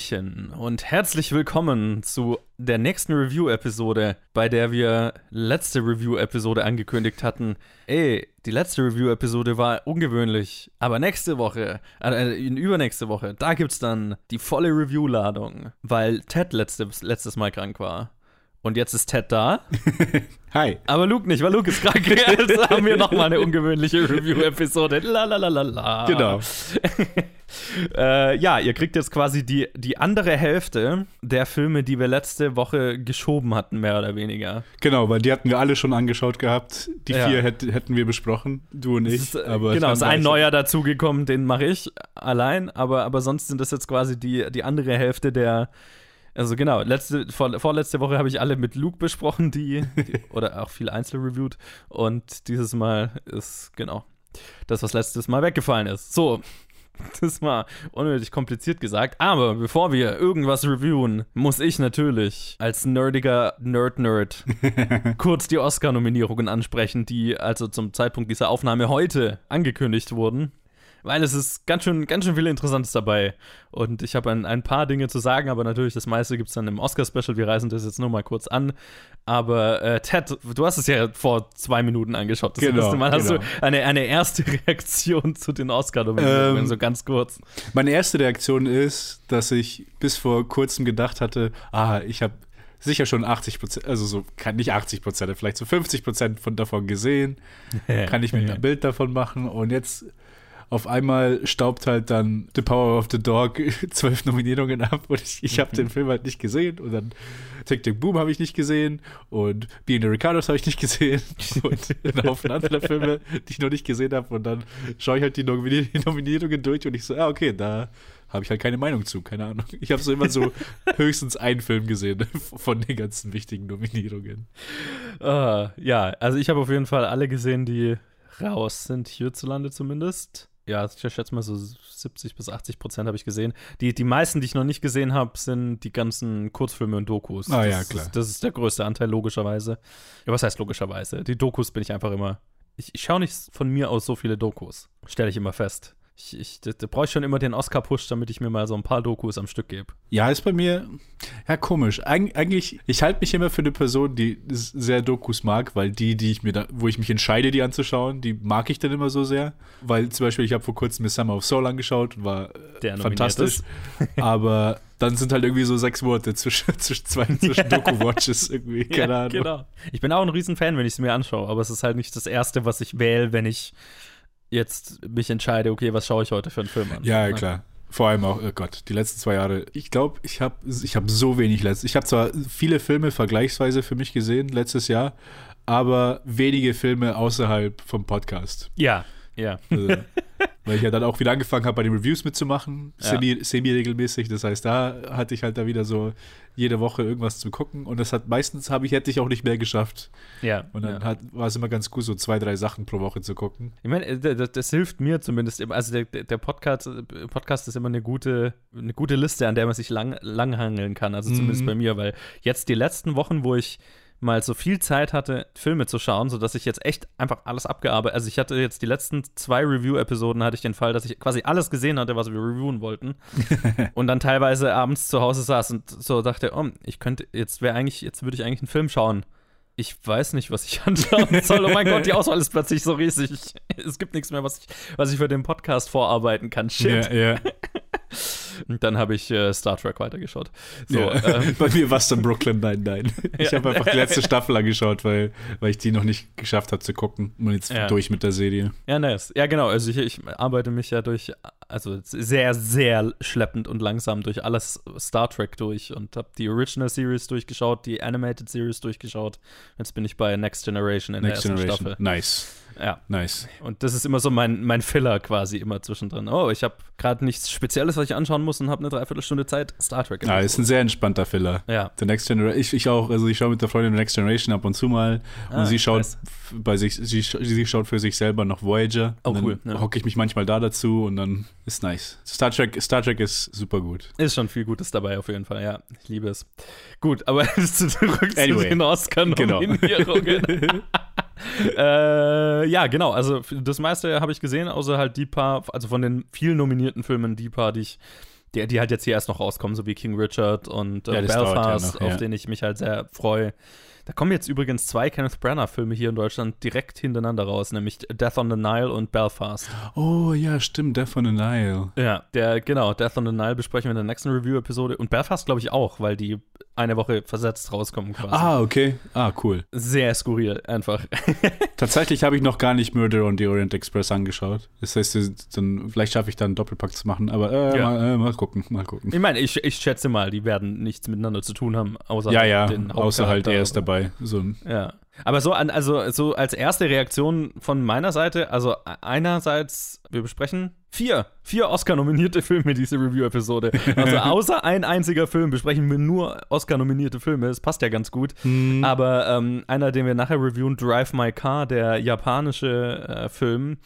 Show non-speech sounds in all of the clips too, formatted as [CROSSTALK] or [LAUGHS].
Hallöchen und herzlich willkommen zu der nächsten Review-Episode, bei der wir letzte Review-Episode angekündigt hatten. Ey, die letzte Review-Episode war ungewöhnlich, aber nächste Woche, äh, in übernächste Woche, da gibt's dann die volle Review-Ladung, weil Ted letztes, letztes Mal krank war. Und jetzt ist Ted da. [LAUGHS] Hi. Aber Luke nicht, weil Luke ist krank. [LAUGHS] Jetzt haben wir nochmal eine ungewöhnliche Review-Episode. La la la la la. Genau. Äh, ja, ihr kriegt jetzt quasi die, die andere Hälfte der Filme, die wir letzte Woche geschoben hatten, mehr oder weniger. Genau, weil die hatten wir alle schon angeschaut gehabt. Die Ja. vier hätt, hätten wir besprochen, du und ich. Ist, äh, aber genau, ist ein neuer dazugekommen, den mache ich allein, aber, aber sonst sind das jetzt quasi die, die andere Hälfte der. Also genau, letzte, vor, vorletzte Woche habe ich alle mit Luke besprochen, die, die [LAUGHS] oder auch viel einzeln reviewed. Und dieses Mal ist, genau, das, was letztes Mal weggefallen ist. So, [LAUGHS] das war unnötig kompliziert gesagt. Aber bevor wir irgendwas reviewen, muss ich natürlich als nerdiger Nerd-Nerd [LAUGHS] kurz die Oscar-Nominierungen ansprechen, die also zum Zeitpunkt dieser Aufnahme heute angekündigt wurden. Weil es ist ganz schön, ganz schön viel Interessantes dabei. Und ich habe ein, ein paar Dinge zu sagen, aber natürlich das meiste gibt es dann im Oscar-Special. Wir reißen das jetzt nur mal kurz an. Aber äh, Ted, du hast es ja vor zwei Minuten angeschaut. Das Genau, erste Mal hast genau. du eine, eine erste [LAUGHS] Reaktion zu den Oscar-Nominierungen, Ähm, so ganz kurz. Meine erste Reaktion ist, dass ich bis vor kurzem gedacht hatte, ah, ich habe sicher schon 80 Prozent, also so, kann nicht 80 Prozent, vielleicht so 50 Prozent von davon gesehen. [LAUGHS] Kann ich mir ein Bild davon machen und jetzt auf einmal staubt halt dann The Power of the Dog [LAUGHS] zwölf Nominierungen ab und ich, ich habe den Film halt nicht gesehen und dann Tick Tick Boom habe ich nicht gesehen und Being the Ricardos habe ich nicht gesehen [LAUGHS] und einen Haufen anderer Filme, die ich noch nicht gesehen habe und dann schaue ich halt die Nominier die Nominierungen durch und ich so, ah okay, da habe ich halt keine Meinung zu, keine Ahnung. Ich habe so immer so [LAUGHS] höchstens einen Film gesehen von den ganzen wichtigen Nominierungen. Ah, ja, also ich habe auf jeden Fall alle gesehen, die raus sind, hierzulande zumindest. Ja, ich schätze mal so 70 bis 80 Prozent habe ich gesehen. Die, die meisten, die ich noch nicht gesehen habe, sind die ganzen Kurzfilme und Dokus. Ah, das ja, ist- klar. Das ist der größte Anteil, logischerweise. Ja, was heißt logischerweise? Die Dokus bin ich einfach immer. Ich, ich schaue nicht von mir aus so viele Dokus. Stelle ich immer fest. Ich, ich, da, da brauche ich schon immer den Oscar-Push, damit ich mir mal so ein paar Dokus am Stück gebe. Ja, ist bei mir ja komisch. Eig eigentlich, ich halte mich immer für eine Person, die sehr Dokus mag, weil die, die ich mir da, wo ich mich entscheide, die anzuschauen, die mag ich dann immer so sehr. Weil zum Beispiel, ich habe vor kurzem Miss Summer of Soul angeschaut und war Der fantastisch. [LAUGHS] aber dann sind halt irgendwie so sechs Monate zwischen, [LAUGHS] zwischen zwei zwischen Doku-Watches irgendwie, keine ja, Ahnung. Genau. Ich bin auch ein Riesenfan, wenn ich es mir anschaue, aber es ist halt nicht das Erste, was ich wähle, wenn ich jetzt mich entscheide, okay, was schaue ich heute für einen Film an. Ja, Ne? klar. Vor allem auch, oh Gott, die letzten zwei Jahre. Ich glaube, ich habe ich hab so wenig letzt. Ich habe zwar viele Filme vergleichsweise für mich gesehen letztes Jahr, aber wenige Filme außerhalb vom Podcast. Ja, ja. Also, weil ich ja dann auch wieder angefangen habe, bei den Reviews mitzumachen, Ja. semi- semi-regelmäßig. das heißt, da hatte ich halt da wieder so jede Woche irgendwas zu gucken und das hat meistens habe ich hätte ich auch nicht mehr geschafft. ja. Und dann ja. hat, war es immer ganz gut, so zwei, drei Sachen pro Woche zu gucken. Ich meine, äh, das, das hilft mir zumindest immer. Also der, der der Podcast, äh, Podcast ist immer eine gute, eine gute Liste, an der man sich lang, langhangeln kann. Also zumindest Mhm. bei mir, weil jetzt die letzten Wochen, wo ich mal so viel Zeit hatte, Filme zu schauen, sodass ich jetzt echt einfach alles abgearbeitet. Also ich hatte jetzt die letzten zwei Review-Episoden hatte ich den Fall, dass ich quasi alles gesehen hatte, was wir reviewen wollten. [LAUGHS] und dann teilweise abends zu Hause saß und so dachte, oh, ich könnte, jetzt wäre eigentlich, jetzt würde ich eigentlich einen Film schauen. Ich weiß nicht, was ich [LAUGHS] anschauen soll. Oh mein Gott, die Auswahl ist plötzlich so riesig. Es gibt nichts mehr, was ich, was ich für den Podcast vorarbeiten kann. Shit. Ja, ja. Und dann habe ich äh, Star Trek weitergeschaut. So, ja. ähm, [LAUGHS] Bei mir war es dann Brooklyn Nine-Nine. Ich Ja. habe einfach die letzte Staffel angeschaut, weil, weil ich die noch nicht geschafft habe zu gucken. Und jetzt Ja. durch mit der Serie. ja, nice. Ja, genau. Also ich, ich arbeite mich ja durch, also sehr, sehr schleppend und langsam durch alles Star Trek durch und habe die Original Series durchgeschaut, die Animated Series durchgeschaut. Jetzt bin ich bei Next Generation in Next der ersten Generation. Staffel. Nice. Ja. Nice. Und das ist immer so mein, mein Filler quasi immer zwischendrin. Oh, ich habe gerade nichts Spezielles, was ich anschauen muss und habe eine Dreiviertelstunde Zeit. Star Trek. Ja, ist ein sehr entspannter Filler. ja. The Next Generation. Ich, ich auch, also ich schaue mit der Freundin The Next Generation ab und zu mal. Und Ah, sie schaut nice. bei sich, sie, sie schaut für sich selber noch Voyager. Oh, cool, ja. hocke ich mich manchmal da dazu und dann ist nice. Star Trek, Star Trek ist super gut. Ist schon viel Gutes dabei auf jeden Fall, ja. Ich liebe es. Gut, aber [LAUGHS] zurück zu Anyway. den Genau. [LAUGHS] [LAUGHS] Äh, ja, genau. Also das meiste habe ich gesehen, außer halt die paar, also von den vielen nominierten Filmen, die paar, die ich, die, die halt jetzt hier erst noch rauskommen, so wie King Richard und äh, Ja, dauert ja Belfast, noch, auf ja. den ich mich halt sehr freue. Da kommen jetzt übrigens zwei Kenneth Branagh-Filme hier in Deutschland direkt hintereinander raus, nämlich Death on the Nile und Belfast. Oh ja, stimmt, der von the Nile. Ja, der, genau, Death on the Nile besprechen wir in der nächsten Review-Episode. Und Belfast, glaube ich, auch, weil die eine Woche versetzt rauskommen quasi. Ah, okay. Ah, cool. Sehr skurril, einfach. [LAUGHS] Tatsächlich habe ich noch gar nicht Murder on the Orient Express angeschaut. Das heißt, dann, vielleicht schaffe ich dann einen Doppelpack zu machen, aber äh, Ja. mal, äh, mal gucken, mal gucken. Ich meine, ich, ich schätze mal, die werden nichts miteinander zu tun haben, außer Ja, ja, den außer halt er ist dabei. So ein, Ja. Aber so an, also so als erste Reaktion von meiner Seite, also einerseits, wir besprechen vier, vier Oscar-nominierte Filme diese Review-Episode. Also [LAUGHS] außer ein einziger Film besprechen wir nur Oscar-nominierte Filme. Das passt ja ganz gut. Aber ähm, einer, den wir nachher reviewen, Drive My Car, der japanische äh, Film,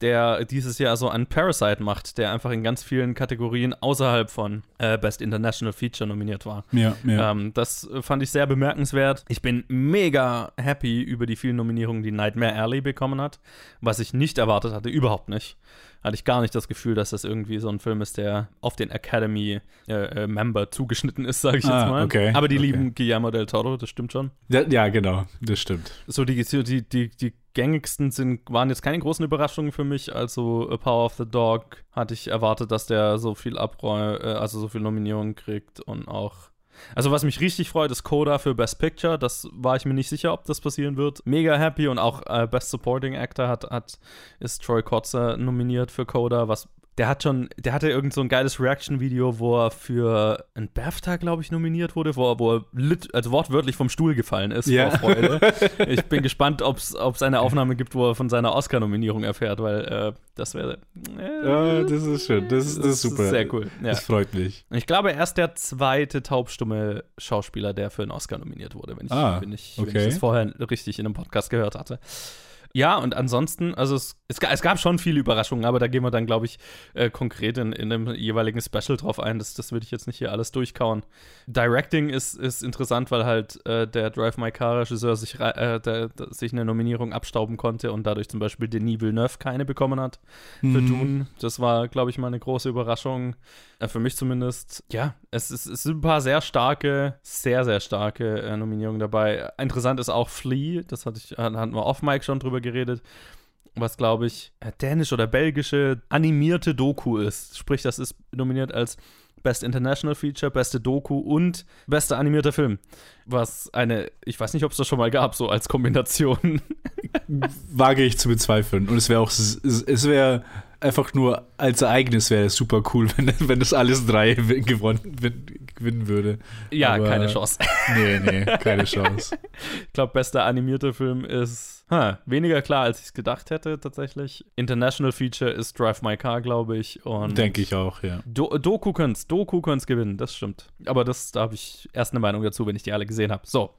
der dieses Jahr so einen Parasite macht, der einfach in ganz vielen Kategorien außerhalb von äh, Best International Feature nominiert war. ja, ja. Ähm, das äh, fand ich sehr bemerkenswert. Ich bin mega happy über die vielen Nominierungen, die Nightmare Alley bekommen hat, was ich nicht erwartet hatte, überhaupt nicht. Hatte ich gar nicht das Gefühl, dass das irgendwie so ein Film ist, der auf den Academy-Member zugeschnitten ist, sage ich jetzt Ah, mal. okay, Aber die okay. lieben Guillermo del Toro, das stimmt schon. ja, ja, genau, das stimmt. So die, die, die, die gängigsten sind, waren jetzt keine großen Überraschungen für mich. Also A Power of the Dog hatte ich erwartet, dass der so viel Abräu äh, also so viel Nominierungen kriegt und auch also was mich richtig freut, ist Coda für Best Picture. Das war ich mir nicht sicher, ob das passieren wird. Mega happy und auch äh, Best Supporting Actor hat, hat ist Troy Kotzer nominiert für Coda, was der hat schon, der hatte irgend so ein geiles Reaction-Video, wo er für ein BAFTA, glaube ich, nominiert wurde, wo er, wo er lit, also wortwörtlich vom Stuhl gefallen ist Ja. vor Freude. Ich bin gespannt, ob es eine Aufnahme gibt, wo er von seiner Oscar-Nominierung erfährt, weil äh, das wäre. Äh, Ja, das ist schön. Das, ist- das ist super. sehr cool. Ja. Das freut mich. Ich glaube, er ist der zweite taubstumme Schauspieler, der für einen Oscar nominiert wurde, wenn ich, Ah, wenn ich, wenn ich okay. das vorher richtig in einem Podcast gehört hatte. Ja, und ansonsten, also es, es, es gab schon viele Überraschungen, aber da gehen wir dann, glaube ich, äh, konkret in, in einem jeweiligen Special drauf ein. Das, das würde ich jetzt nicht hier alles durchkauen. Directing ist, ist interessant, weil halt äh, der Drive My Car-Regisseur sich, äh, der, der, sich eine Nominierung abstauben konnte und dadurch zum Beispiel Denis Villeneuve keine bekommen hat für Mhm. Dune. Das war, glaube ich, mal eine große Überraschung. Äh, für mich zumindest. Ja, es, ist, es sind ein paar sehr starke, sehr, sehr starke äh, Nominierungen dabei. Interessant ist auch Flea, das hatte ich, hatten wir off-Mic schon drüber geredet. Was, glaube ich, äh, dänisch oder belgische animierte Doku ist. Sprich, das ist nominiert als Best International Feature, beste Doku und bester animierter Film. Was eine, ich weiß nicht, ob es das schon mal gab, so als Kombination. [LAUGHS] Wage ich zu bezweifeln. Und es wäre auch, es, wäre einfach nur als Ereignis wäre es super cool, [LAUGHS] wenn, wenn das alles drei gewonnen, win- gewinnen würde. ja, Aber- keine Chance. Nee, nee, keine [LAUGHS] Chance. Ich glaube, bester animierter Film ist ha, weniger klar, als ich es gedacht hätte, tatsächlich. International Feature ist Drive My Car, glaube ich. Und Denke ich auch, ja. Do Doku könnt's, Doku könnt's gewinnen, das stimmt. Aber das, da habe ich erst eine Meinung dazu, wenn ich die alle gesehen habe. So.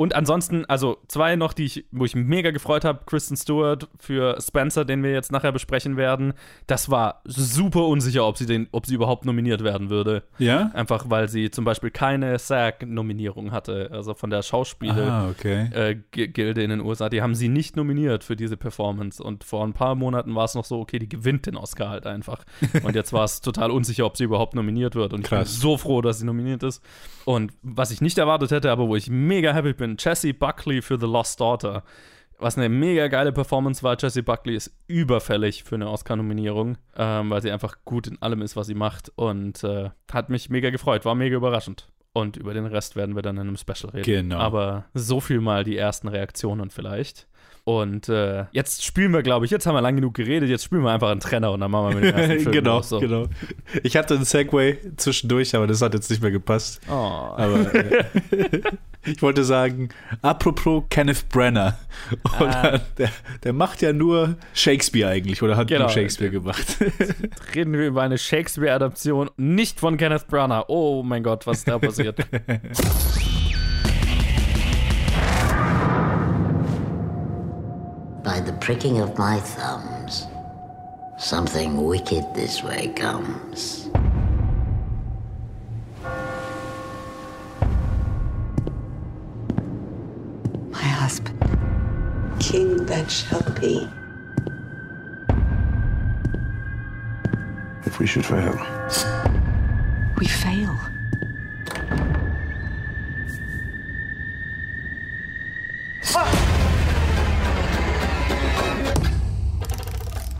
Und ansonsten, also zwei noch, die ich, wo ich mega gefreut habe, Kristen Stewart für Spencer, den wir jetzt nachher besprechen werden. Das war super unsicher, ob sie den, ob sie überhaupt nominiert werden würde. Ja? Einfach weil sie zum Beispiel keine SAG-Nominierung hatte, also von der Schauspiele Ah, okay. äh, Gilde in den USA, die haben sie nicht nominiert für diese Performance. Und vor ein paar Monaten war es noch so, okay, die gewinnt den Oscar halt einfach. [LAUGHS] Und jetzt war es total unsicher, ob sie überhaupt nominiert wird. Und ich Krass. bin so froh, dass sie nominiert ist. Und was ich nicht erwartet hätte, aber wo ich mega happy bin, Jessie Buckley für The Lost Daughter. Was eine mega geile Performance war. Jessie Buckley ist überfällig für eine Oscar-Nominierung, ähm, weil sie einfach gut in allem ist, was sie macht. Und äh, hat mich mega gefreut, war mega überraschend. Und über den Rest werden wir dann in einem Special reden. Genau. Aber so viel mal die ersten Reaktionen vielleicht. Und äh, jetzt spielen wir, glaube ich, jetzt haben wir lang genug geredet, jetzt spielen wir einfach einen Trenner und dann machen wir mit dem ersten [LAUGHS] Film genau, los, so. genau. Ich hatte einen Segway zwischendurch, aber das hat jetzt nicht mehr gepasst. Oh. Aber äh, [LAUGHS] ich wollte sagen, apropos Kenneth Brenner. Ah. der, der macht ja nur Shakespeare eigentlich oder hat Genau. nur Shakespeare gemacht. Reden wir über eine Shakespeare-Adaption, nicht von Kenneth Branagh. Oh mein Gott, was ist da passiert? [LAUGHS] By the pricking of my thumbs, something wicked this way comes. My husband. king that shall be. If we should fail, We fail.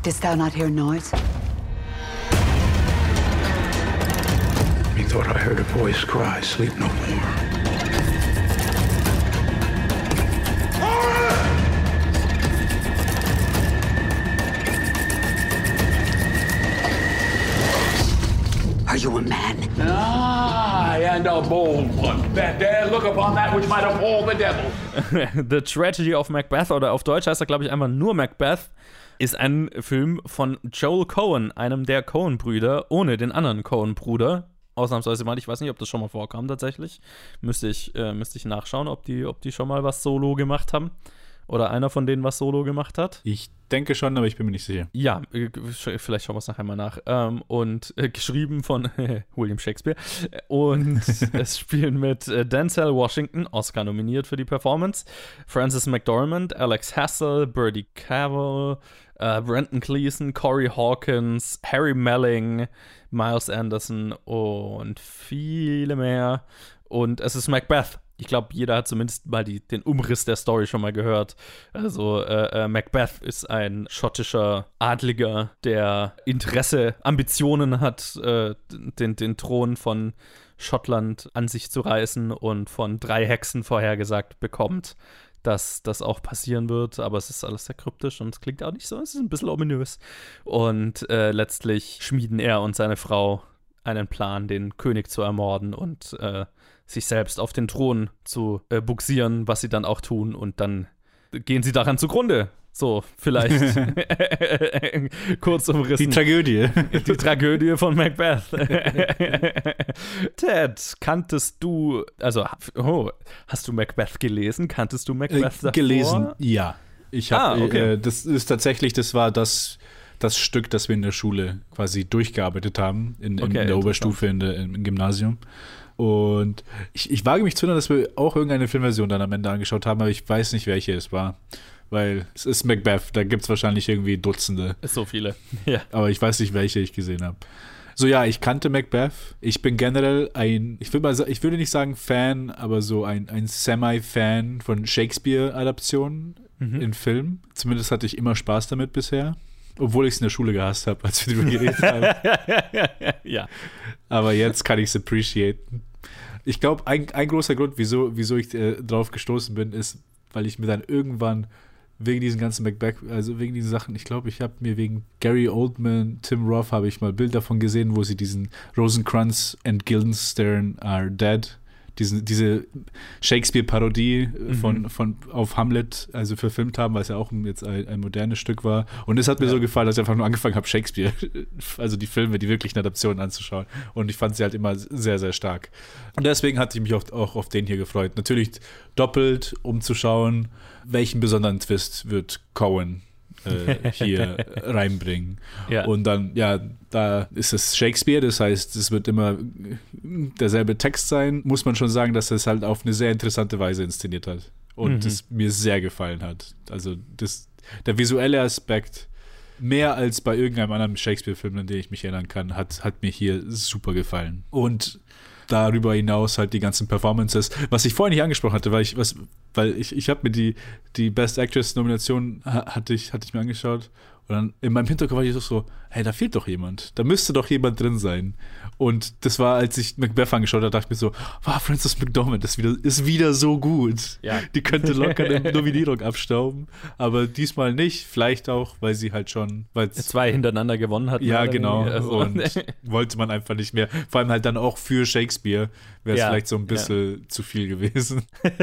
Didst thou not hear noise? Methought I heard a voice cry, sleep no more. You a man? I and a bold one that dare look upon that which might appall the devil. [LAUGHS] The Tragedy of Macbeth oder auf Deutsch heißt er, glaube ich, einfach nur Macbeth, ist ein Film von Joel Cohen, einem der Cohen-Brüder, ohne den anderen Cohen-Bruder. Ausnahmsweise mal, ich weiß nicht, ob das schon mal vorkam tatsächlich. Müsste ich, äh, müsste ich nachschauen, ob die, ob die schon mal was solo gemacht haben. Oder einer von denen was solo gemacht hat. Ich denke schon, aber ich bin mir nicht sicher. Ja, äh, vielleicht schauen wir es nachher mal nach. Ähm, und äh, geschrieben von [LAUGHS] William Shakespeare. Und [LAUGHS] es spielen mit äh, Denzel Washington, Oscar nominiert für die Performance, Francis McDormand, Alex Hassel, Birdie Cavill, äh, Brenton Gleeson, Corey Hawkins, Harry Melling, Miles Anderson und viele mehr. Und es ist Macbeth. Ich glaube, jeder hat zumindest mal die, den Umriss der Story schon mal gehört. Also äh, äh, Macbeth ist ein schottischer Adliger, der Interesse, Ambitionen hat, äh, den, den Thron von Schottland an sich zu reißen und von drei Hexen vorhergesagt bekommt, dass das auch passieren wird. Aber es ist alles sehr kryptisch und es klingt auch nicht so. Es ist ein bisschen ominös. Und äh, letztlich schmieden er und seine Frau einen Plan, den König zu ermorden und äh, sich selbst auf den Thron zu äh, buxieren, was sie dann auch tun und dann gehen sie daran zugrunde. So, vielleicht [LAUGHS] [LAUGHS] kurz umrissen. Die Tragödie. [LAUGHS] Die Tragödie von Macbeth. Ted, kanntest du, also, oh, hast du Macbeth gelesen? Kanntest du Macbeth Äh, davor? gelesen, ja. Ich habe, Ah, okay. äh, das ist tatsächlich, das war das, das Stück, das wir in der Schule quasi durchgearbeitet haben, in, in Okay, der interessant. Oberstufe, in der, im Gymnasium. Und ich, ich wage mich zu erinnern, dass wir auch irgendeine Filmversion dann am Ende angeschaut haben, aber ich weiß nicht, welche es war. Weil es ist Macbeth, da gibt es wahrscheinlich irgendwie Dutzende. So viele. [LAUGHS] Ja. aber ich weiß nicht, welche ich gesehen habe. So ja, ich kannte Macbeth. Ich bin generell ein, ich würde mal ich würde nicht sagen Fan, aber so ein, ein Semi-Fan von Shakespeare-Adaptionen in Film. Zumindest hatte ich immer Spaß damit bisher. Obwohl ich es in der Schule gehasst habe, als wir darüber geredet haben. [LAUGHS] ja. Aber jetzt kann ich es appreciaten. Ich glaube, ein, ein großer Grund, wieso, wieso ich äh, drauf gestoßen bin, ist, weil ich mir dann irgendwann wegen diesen ganzen Macbeth, also wegen diesen Sachen, ich glaube, ich habe mir wegen Gary Oldman, Tim Roth, habe ich mal Bild davon gesehen, wo sie diesen Rosencrantz and Guildenstern are dead, diesen, diese Shakespeare-Parodie äh, von, von auf Hamlet, also verfilmt haben, weil es ja auch jetzt ein, ein modernes Stück war. Und es hat mir so gefallen, dass ich einfach nur angefangen habe, Shakespeare, [LAUGHS] also die Filme, die wirklichen Adaptionen anzuschauen. Und ich fand sie halt immer sehr, sehr stark. Und deswegen hatte ich mich auch, auch auf den hier gefreut. Natürlich doppelt, um zu schauen, welchen besonderen Twist wird Cohen äh, hier [LAUGHS] reinbringen. Ja. Und dann, ja, da ist es Shakespeare, das heißt, es wird immer derselbe Text sein. Muss man schon sagen, dass er es halt auf eine sehr interessante Weise inszeniert hat. Und das mir sehr gefallen hat. Also das, der visuelle Aspekt, mehr als bei irgendeinem anderen Shakespeare-Film, an den ich mich erinnern kann, hat, hat mir hier super gefallen. Und darüber hinaus halt die ganzen Performances, was ich vorhin nicht angesprochen hatte, weil ich, was, weil ich, ich habe mir die, die Best Actress-Nomination ha- hatte ich, hatte ich mir angeschaut. Und dann in meinem Hinterkopf war ich so, hey, da fehlt doch jemand. Da müsste doch jemand drin sein. Und das war, als ich Macbeth angeschaut habe, dachte ich mir so, wow, Frances McDormand ist wieder, ist wieder so gut. Ja. [LAUGHS] Die könnte locker eine Nominierung abstauben, aber diesmal nicht. Vielleicht auch, weil sie halt schon, weil Zwei hintereinander gewonnen hat. ja, genau. Also- Und [LAUGHS] wollte man einfach nicht mehr. Vor allem halt dann auch für Shakespeare wäre es Ja, vielleicht so ein bisschen zu viel gewesen. [LAUGHS]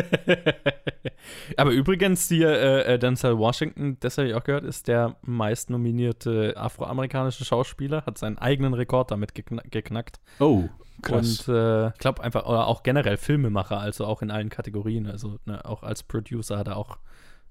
Aber übrigens, hier äh, äh, Denzel Washington, das habe ich auch gehört, ist der meistnominierte afroamerikanische Schauspieler, hat seinen eigenen Rekord damit gekna geknackt. Oh, Und äh, ich glaube einfach, oder auch generell Filmemacher, also auch in allen Kategorien. Also ne, auch als Producer hat er auch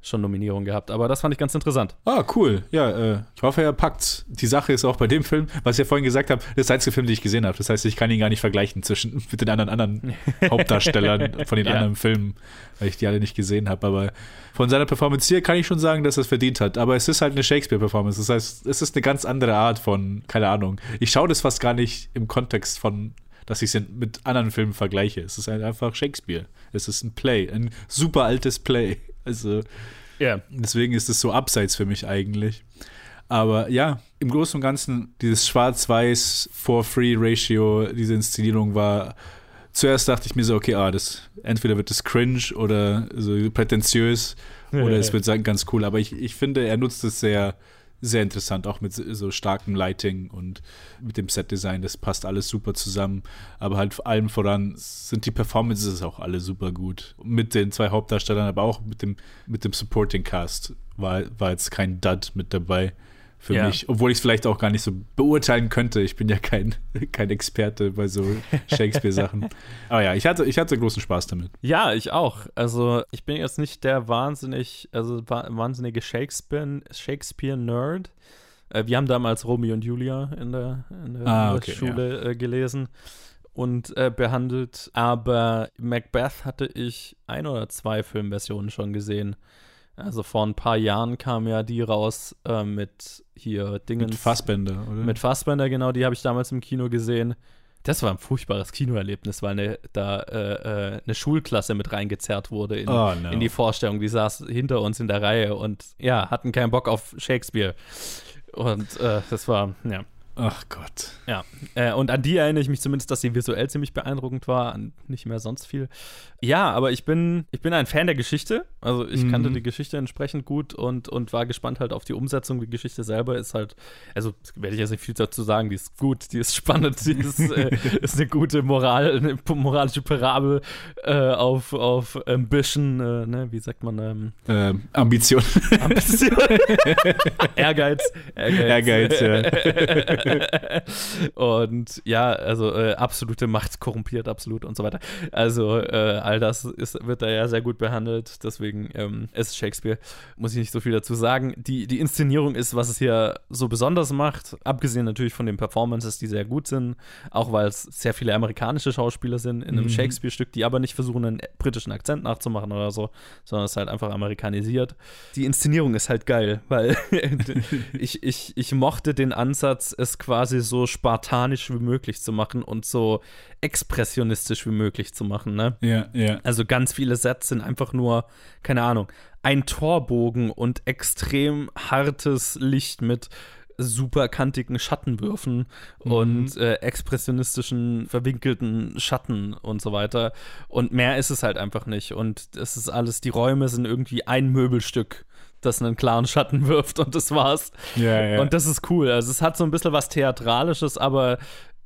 schon Nominierungen gehabt. Aber das fand ich ganz interessant. Ah, cool. Ja, äh, ich hoffe, er packt's. Die Sache ist auch bei dem Film, was ich ja vorhin gesagt habe, das ist der einzige Film, den ich gesehen habe. Das heißt, ich kann ihn gar nicht vergleichen zwischen [LAUGHS] mit den anderen, anderen [LAUGHS] Hauptdarstellern von den Ja. anderen Filmen, weil ich die alle nicht gesehen habe. Aber von seiner Performance hier kann ich schon sagen, dass er es verdient hat. Aber es ist halt eine Shakespeare-Performance. Das heißt, es ist eine ganz andere Art von, keine Ahnung. Ich schaue das fast gar nicht im Kontext von dass ich es mit anderen Filmen vergleiche. Es ist halt einfach Shakespeare. Es ist ein Play, ein super altes Play. Also Ja. deswegen ist es so abseits für mich eigentlich. Aber ja, im Großen und Ganzen, dieses Schwarz-Weiß For-Free-Ratio, diese Inszenierung war. Zuerst dachte ich mir so, okay, ah, das entweder wird es cringe oder so prätentiös oder es wird ganz cool. Aber ich, ich finde, er nutzt es sehr, sehr interessant, auch mit so starkem Lighting und mit dem Set-Design. Das passt alles super zusammen. Aber halt vor allem voran sind die Performances auch alle super gut. Mit den zwei Hauptdarstellern, aber auch mit dem, mit dem Supporting Cast war, war jetzt kein Dud mit dabei für Ja. mich, obwohl ich es vielleicht auch gar nicht so beurteilen könnte. Ich bin ja kein, [LAUGHS] kein Experte bei so Shakespeare-Sachen. [LAUGHS] Aber ja, ich hatte, ich hatte großen Spaß damit. Ja, ich auch. Also, ich bin jetzt nicht der wahnsinnig, also wa- wahnsinnige Shakespeare- Shakespeare-Nerd. äh, wir haben damals Romeo und Julia in der, in der Ah, okay, Schule äh, gelesen und äh, behandelt. Aber Macbeth hatte ich ein oder zwei Filmversionen schon gesehen. Also vor ein paar Jahren kam ja die raus äh, mit hier Dingen. Mit Fassbänder, oder? Mit Fassbender, genau, die habe ich damals im Kino gesehen. Das war ein furchtbares Kinoerlebnis, weil eine, da äh, äh, eine Schulklasse mit reingezerrt wurde in, Oh, no. in die Vorstellung. Die saß hinter uns in der Reihe und ja, hatten keinen Bock auf Shakespeare. Und äh, das war, ja. Ach Gott. Ja, äh, und an die erinnere ich mich zumindest, dass sie visuell ziemlich beeindruckend war, an nicht mehr sonst viel. Ja, aber ich bin, ich bin ein Fan der Geschichte. Also ich kannte die Geschichte entsprechend gut und, und war gespannt halt auf die Umsetzung. Die Geschichte selber ist halt, also werde ich jetzt nicht viel dazu sagen, die ist gut, die ist spannend, die ist, äh, [LAUGHS] ist eine gute Moral, eine moralische Parabel äh, auf, auf Ambition, äh, ne, wie sagt man, ähm, Ähm, Ambition. Ambition. [LAUGHS] Ehrgeiz. Ehrgeiz, ja. [LAUGHS] [LAUGHS] und ja, also äh, absolute Macht korrumpiert, absolut und so weiter. Also äh, all das ist, wird da ja sehr gut behandelt. Deswegen ähm, es ist Shakespeare. Muss ich nicht so viel dazu sagen. Die, die Inszenierung ist, was es hier so besonders macht. Abgesehen natürlich von den Performances, die sehr gut sind. Auch weil es sehr viele amerikanische Schauspieler sind in einem Shakespeare-Stück, die aber nicht versuchen, einen britischen Akzent nachzumachen oder so, sondern es ist halt einfach amerikanisiert. Die Inszenierung ist halt geil, weil [LAUGHS] ich, ich, ich mochte den Ansatz, es quasi so spartanisch wie möglich zu machen und so expressionistisch wie möglich zu machen, ne? ja, ja. Also ganz viele Sets sind einfach nur, keine Ahnung, ein Torbogen und extrem hartes Licht mit super kantigen Schattenwürfen und äh, expressionistischen, verwinkelten Schatten und so weiter. Und mehr ist es halt einfach nicht. Und es ist alles, die Räume sind irgendwie ein Möbelstück, das einen klaren Schatten [LAUGHS] wirft und das war's. Ja, ja. Und das ist cool. Also es hat so ein bisschen was Theatralisches, aber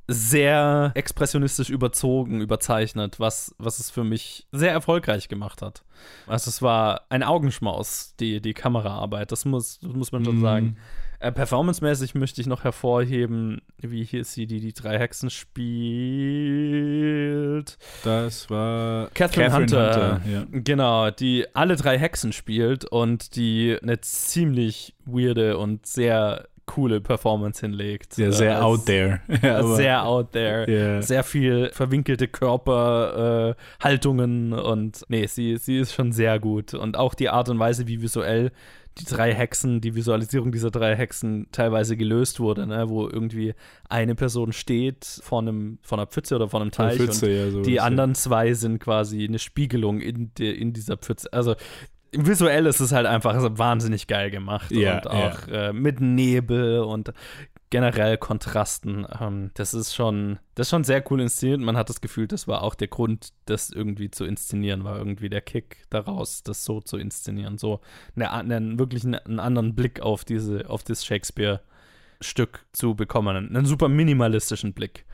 sehr expressionistisch überzogen, überzeichnet, was, was es für mich sehr erfolgreich gemacht hat. Also es war ein Augenschmaus, die, die Kameraarbeit, das muss, das muss man schon Mhm. sagen. Äh, performancemäßig möchte ich noch hervorheben, wie hier ist sie, die die drei Hexen spielt. Das war Catherine, Hunter, ja. genau, die alle drei Hexen spielt und die eine ziemlich weirde und sehr coole Performance hinlegt. Sehr, sehr Äh, out there. [LAUGHS] Ja, sehr out there. Ja. Sehr viel verwinkelte Körperhaltungen äh, Haltungen und nee, sie, sie ist schon sehr gut. Und auch die Art und Weise, wie visuell die drei Hexen, die Visualisierung dieser drei Hexen teilweise gelöst wurde, ne? wo irgendwie eine Person steht vor einem, vor einer Pfütze oder vor einem Teich Pfütze, und ja, sowas, die ja. anderen zwei sind quasi eine Spiegelung in, de, in dieser Pfütze. Also visuell ist es halt einfach wahnsinnig geil gemacht Ja, und auch äh, mit Nebel und generell Kontrasten. Ähm, das ist schon, das ist schon sehr cool inszeniert. Man hat das Gefühl, das war auch der Grund, das irgendwie zu inszenieren, war irgendwie der Kick daraus, das so zu inszenieren, so eine, einen, wirklich einen, einen anderen Blick auf diese, auf das Shakespeare-Stück zu bekommen, einen super minimalistischen Blick.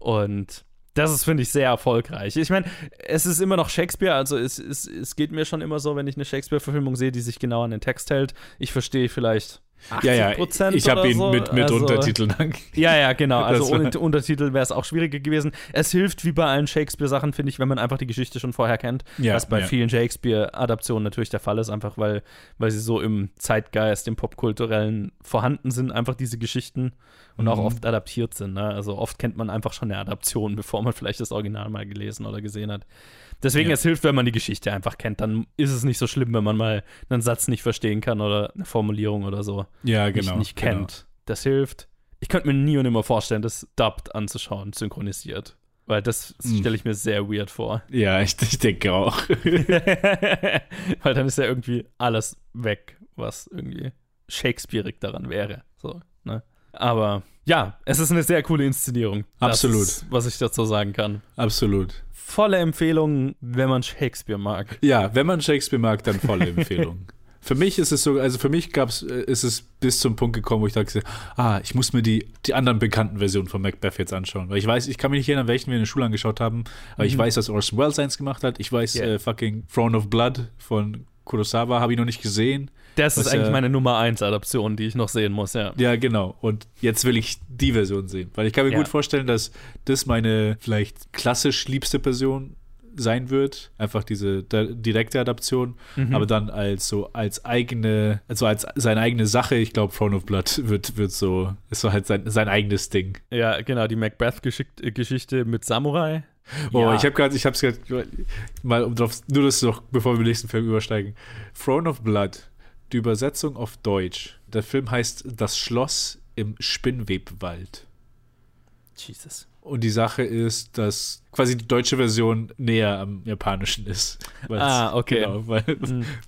Und das ist, finde ich, sehr erfolgreich. Ich meine, es ist immer noch Shakespeare, also es, es, es geht mir schon immer so, wenn ich eine Shakespeare-Verfilmung sehe, die sich genau an den Text hält. Ich verstehe vielleicht 80 Ja, ja, Prozent ich habe ihn so. mit, mit also, Untertiteln [LAUGHS] Ja, ja, genau. Also ohne Untertitel wäre es auch schwieriger gewesen. Es hilft wie bei allen Shakespeare-Sachen, finde ich, wenn man einfach die Geschichte schon vorher kennt. Ja, was bei ja. vielen Shakespeare-Adaptionen natürlich der Fall ist, einfach weil, weil sie so im Zeitgeist, im Popkulturellen vorhanden sind, einfach diese Geschichten und auch Mhm. oft adaptiert sind. Ne? Also oft kennt man einfach schon eine Adaption, [LAUGHS] bevor man vielleicht das Original mal gelesen oder gesehen hat. Deswegen, Ja. es hilft, wenn man die Geschichte einfach kennt. Dann ist es nicht so schlimm, wenn man mal einen Satz nicht verstehen kann oder eine Formulierung oder so Ja, nicht, genau. nicht kennt. Das hilft. Ich könnte mir nie und nimmer vorstellen, das dubbed anzuschauen, synchronisiert. Weil das stelle ich mir sehr weird vor. [LAUGHS] Ja, ich, ich denke auch. [LAUGHS] Weil dann ist ja irgendwie alles weg, was irgendwie Shakespeareig daran wäre. So, ne? Aber ja, es ist eine sehr coole Inszenierung. Absolut. Ist, was ich dazu sagen kann. Absolut. Volle Empfehlung, wenn man Shakespeare mag. Ja, wenn man Shakespeare mag, dann volle [LAUGHS] Empfehlung. Für mich ist es so, also für mich gab's, äh, ist es bis zum Punkt gekommen, wo ich dachte, ah, ich muss mir die, die anderen bekannten Versionen von Macbeth jetzt anschauen. Weil ich weiß, ich kann mich nicht erinnern, welchen wir in der Schule angeschaut haben, aber ich weiß, dass Orson Welles eins gemacht hat. Ich weiß, Yeah. äh, fucking Throne of Blood von Kurosawa habe ich noch nicht gesehen. Das ist eigentlich äh, meine Nummer 1 Adaption, die ich noch sehen muss, ja. Ja, genau. Und jetzt will ich die Version sehen. Weil ich kann mir Ja. gut vorstellen, dass das meine vielleicht klassisch liebste Version sein wird. Einfach diese di- direkte Adaption. Mhm. Aber dann als so als eigene, also als seine eigene Sache. Ich glaube, Throne of Blood wird, wird so, ist so halt sein, sein eigenes Ding. Ja, genau, die Macbeth-Geschichte mit Samurai. Oh, Ja. ich habe gerade, ich habe es gerade mal um drauf, nur das noch, bevor wir den nächsten Film übersteigen. Throne of Blood, die Übersetzung auf Deutsch. Der Film heißt Das Schloss im Spinnwebwald. Jesus. Und die Sache ist, dass quasi die deutsche Version näher am japanischen ist. Ah, okay. Genau, weil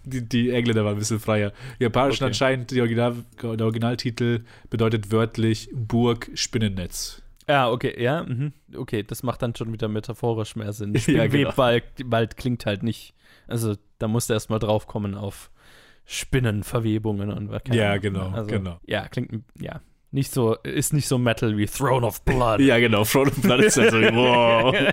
die, die Engländer waren ein bisschen freier. Japanischen Okay. anscheinend, Original, der Originaltitel bedeutet wörtlich Burg Spinnennetz. Ja, okay, ja, mhm. okay, das macht dann schon wieder metaphorisch mehr Sinn. [LAUGHS] Ja, genau. Spinnwebwald klingt halt nicht, also da musst du erstmal drauf kommen auf Spinnenverwebungen und was Ja, Ahnung. genau, also, genau. Ja, klingt, ja, nicht so, ist nicht so Metal wie Throne of Blood. [LAUGHS] Ja, genau. Throne of Blood ist halt so, wow. [LAUGHS]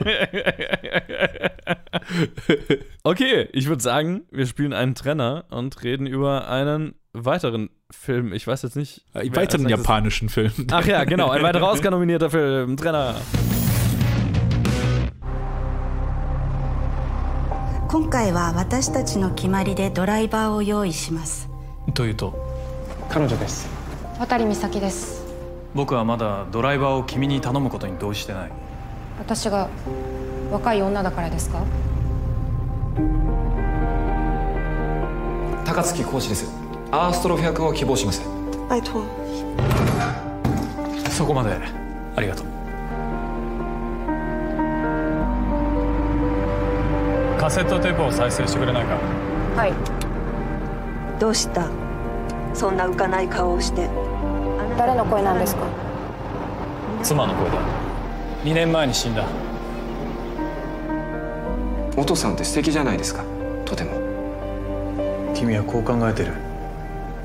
Okay, ich würde sagen, wir spielen einen Trenner und reden über einen weiteren Film. Ich weiß jetzt nicht. Einen weiteren japanischen Film. Ach ja, genau, ein weiterer [LAUGHS] Oscar-nominierter Film. Trenner. 今回は私たちの決まりでドライバーを用意します。というと？彼女です。渡美咲です。僕はまだドライバーを君に頼むことに同意してない。私が若い女だからですか？高槻コーチです。アーストロフ役を希望します。拜托，そこまで。ありがとうカセットテープを再生してくれないか？はい。どうした？そんな浮かない顔をして。誰の声なんですか？妻の声だ。2年前に死んだ。お父さんって素敵じゃないですか。とても。君はこう考えてる。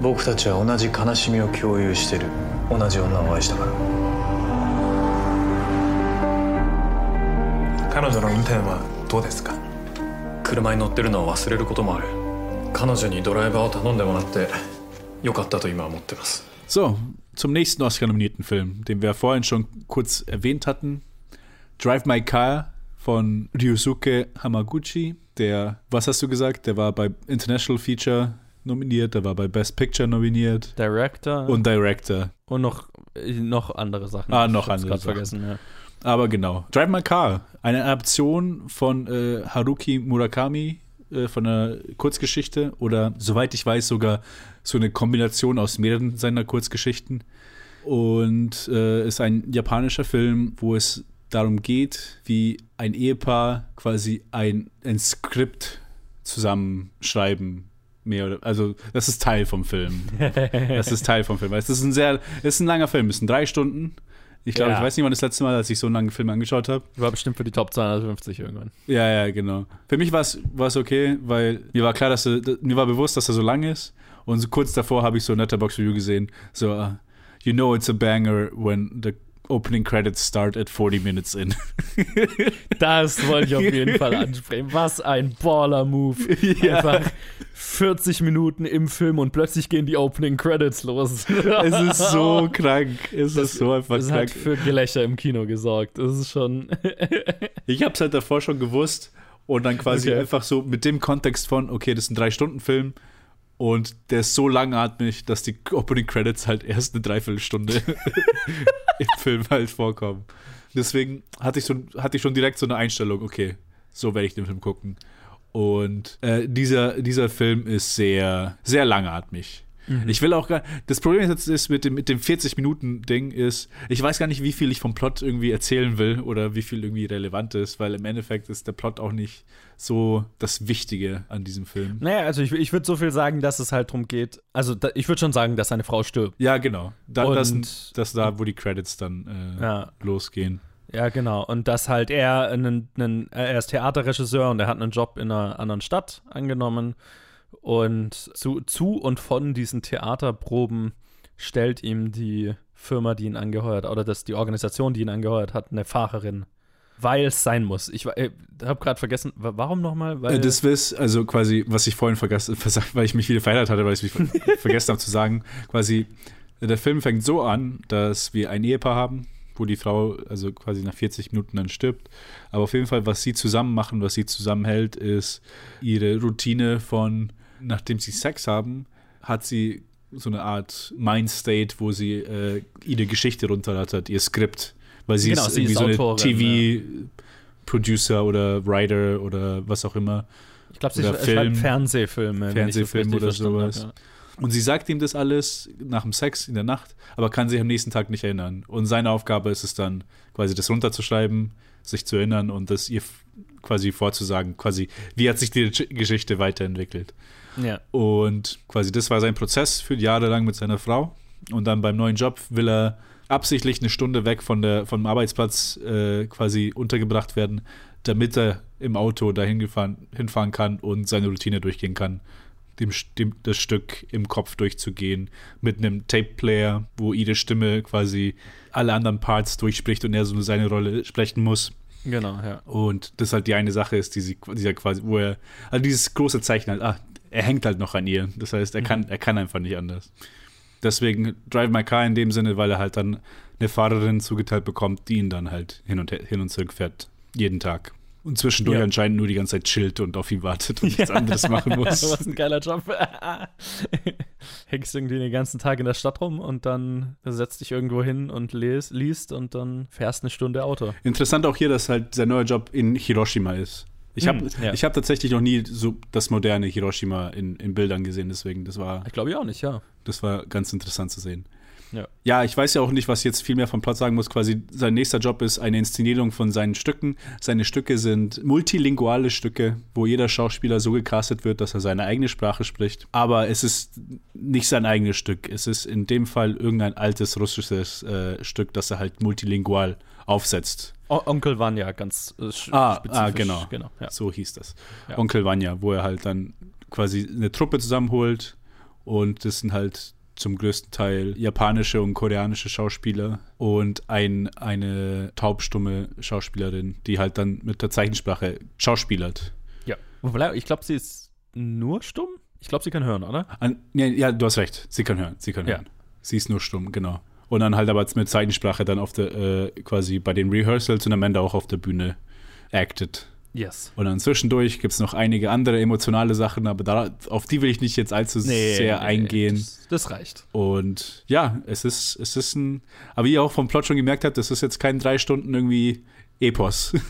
僕たちは同じ悲しみを共有してる。同じ女を愛したから。彼女の運転はどうですか？車に乗ってるのを忘れることもある彼女にドライバーを頼んでもらってよかったと今は思ってます So, zum nächsten Oscar-nominierten Film, den wir vorhin schon kurz erwähnt hatten. Drive My Car von Ryusuke Hamaguchi. Der, was hast du gesagt? Der war bei International Feature nominiert, der war bei Best Picture nominiert Director und Director. und noch, noch andere Sachen. Ah, noch Ich hab's andere grad Sachen. vergessen, ja. Aber genau. Drive My Car, eine Adaption von äh, Haruki Murakami äh, von einer Kurzgeschichte oder soweit ich weiß sogar so eine Kombination aus mehreren seiner Kurzgeschichten und äh, ist ein japanischer Film, wo es darum geht, wie ein Ehepaar quasi ein, ein Skript zusammenschreiben. Mehr oder, also das ist Teil vom Film. [LAUGHS] Das ist Teil vom Film. Es ist ein sehr, es ist ein langer Film, es sind drei Stunden. Ich glaube, Ja. ich weiß nicht, wann das letzte Mal, als ich so einen langen Film angeschaut habe. War bestimmt für die Top 250 irgendwann. Ja, ja, genau. Für mich war es okay, weil mir war klar, dass er, mir war bewusst, dass er so lang ist. Und so kurz davor habe ich so ein Letterbox Review gesehen. So, uh, you know it's a banger when the opening credits start at 40 minutes in. [LAUGHS] Das wollte ich auf jeden Fall ansprechen. Was ein Baller-Move. [LAUGHS] Einfach 40 Minuten im Film und plötzlich gehen die Opening Credits los. [LAUGHS] es ist so krank. Es ist so einfach Das krank. hat für Gelächter im Kino gesorgt. Das ist schon. Ich habe es halt davor schon gewusst und dann quasi Okay. einfach so mit dem Kontext von, okay, das ist ein Drei-Stunden-Film und der ist so langatmig, dass die Opening Credits halt erst eine Dreiviertelstunde [LAUGHS] im Film halt vorkommen. Deswegen hatte ich, so, hatte ich schon direkt so eine Einstellung, okay, so werde ich den Film gucken. Und äh, dieser, dieser Film ist sehr, sehr langatmig. Ich will auch gar Das Problem jetzt ist mit dem, mit dem 40-Minuten-Ding ist, ich weiß gar nicht, wie viel ich vom Plot irgendwie erzählen will oder wie viel irgendwie relevant ist, weil im Endeffekt ist der Plot auch nicht so das Wichtige an diesem Film. Naja, also ich, ich würde so viel sagen, dass es halt darum geht. Also da, ich würde schon sagen, dass seine Frau stirbt. Ja, genau. Da, Und- das, das da, wo die Credits dann äh, Ja. losgehen. Ja, genau. Und dass halt er einen, einen, er ist Theaterregisseur und er hat einen Job in einer anderen Stadt angenommen. Und zu, zu und von diesen Theaterproben stellt ihm die Firma, die ihn angeheuert, oder das, die Organisation, die ihn angeheuert hat, eine Fahrerin. Weil es sein muss. Ich äh, habe gerade vergessen, wa- warum nochmal? Äh, das ist also quasi, was ich vorhin vergessen, weil ich mich wieder verändert hatte, weil ich mich ver- [LAUGHS] vergessen habe zu sagen, quasi, der Film fängt so an, dass wir ein Ehepaar haben, wo die Frau also quasi nach 40 Minuten dann stirbt. Aber auf jeden Fall, was sie zusammen machen, was sie zusammenhält, ist ihre Routine von, nachdem sie Sex haben, hat sie so eine Art Mindstate, wo sie äh, ihre Geschichte runterrattert, ihr Skript. Weil sie Genau, ist sie irgendwie ist so eine Autorin, TV-Producer oder Writer oder was auch immer. ich glaube, sie oder schreibt Film. Fernsehfilme. wenn ich das Fernsehfilm richtig oder sowas. habe, Und sie sagt ihm das alles nach dem Sex in der Nacht, aber kann sich am nächsten Tag nicht erinnern. Und seine Aufgabe ist es dann, quasi das runterzuschreiben, sich zu erinnern und das ihr quasi vorzusagen, quasi, wie hat sich die Gesch- Geschichte weiterentwickelt. Ja. Und quasi das war sein Prozess für jahrelang mit seiner Frau. Und dann beim neuen Job will er absichtlich eine Stunde weg von der, vom Arbeitsplatz äh, quasi untergebracht werden, damit er im Auto dahin gefahren, hinfahren kann und seine Routine durchgehen kann. Dem, dem, das Stück im Kopf durchzugehen, mit einem Tape-Player, wo ihre Stimme quasi alle anderen Parts durchspricht und er so seine Rolle sprechen muss. Genau, ja. Und das halt die eine Sache ist, die sie, dieser quasi, wo er, also dieses große Zeichen halt, ah, er hängt halt noch an ihr. Das heißt, er kann, er kann einfach nicht anders. Deswegen Drive My Car in dem Sinne, weil er halt dann eine Fahrerin zugeteilt bekommt, die ihn dann halt hin und, her, hin und zurück fährt. Jeden Tag. Und zwischendurch Ja. anscheinend nur die ganze Zeit chillt und auf ihn wartet und nichts anderes machen [LAUGHS] muss. Was ein geiler Job. [LAUGHS] Hängst irgendwie den ganzen Tag in der Stadt rum und dann setzt dich irgendwo hin und les, liest und dann fährst eine Stunde Auto. Interessant auch hier, dass halt sein neuer Job in Hiroshima ist. Ich habe Hm, ja. ich hab tatsächlich noch nie so das moderne Hiroshima in, in Bildern gesehen, deswegen das war Ich glaube ich auch nicht, ja. Das war ganz interessant zu sehen. Ja. Ja, ich weiß ja auch nicht, was ich jetzt viel mehr vom Plot sagen muss. Quasi sein nächster Job ist eine Inszenierung von seinen Stücken. Seine Stücke sind multilinguale Stücke, wo jeder Schauspieler so gecastet wird, dass er seine eigene Sprache spricht. Aber es ist nicht sein eigenes Stück. Es ist in dem Fall irgendein altes russisches äh, Stück, das er halt multilingual aufsetzt. O Onkel Vanya, ganz äh, sch- Ah, spezifisch. ah genau. genau ja. So hieß das. Ja. Onkel Vanya, wo er halt dann quasi eine Truppe zusammenholt und das sind halt zum größten Teil japanische und koreanische Schauspieler und ein, eine taubstumme Schauspielerin, die halt dann mit der Zeichensprache schauspielert. ja. Ich glaube, sie ist nur stumm. Ich glaube, sie kann hören, oder? An, ja, ja, du hast recht, sie kann hören, sie kann Ja. hören. Sie ist nur stumm, genau. Und dann halt aber mit Zeichensprache dann auf der, äh, quasi bei den Rehearsals und am Ende auch auf der Bühne acted. Yes. Und dann zwischendurch gibt es noch einige andere emotionale Sachen, aber da, auf die will ich nicht jetzt allzu sehr eingehen. Das, das reicht. Und ja, es ist, es ist ein, aber wie ihr auch vom Plot schon gemerkt habt, das ist jetzt kein drei Stunden irgendwie Epos. [LAUGHS]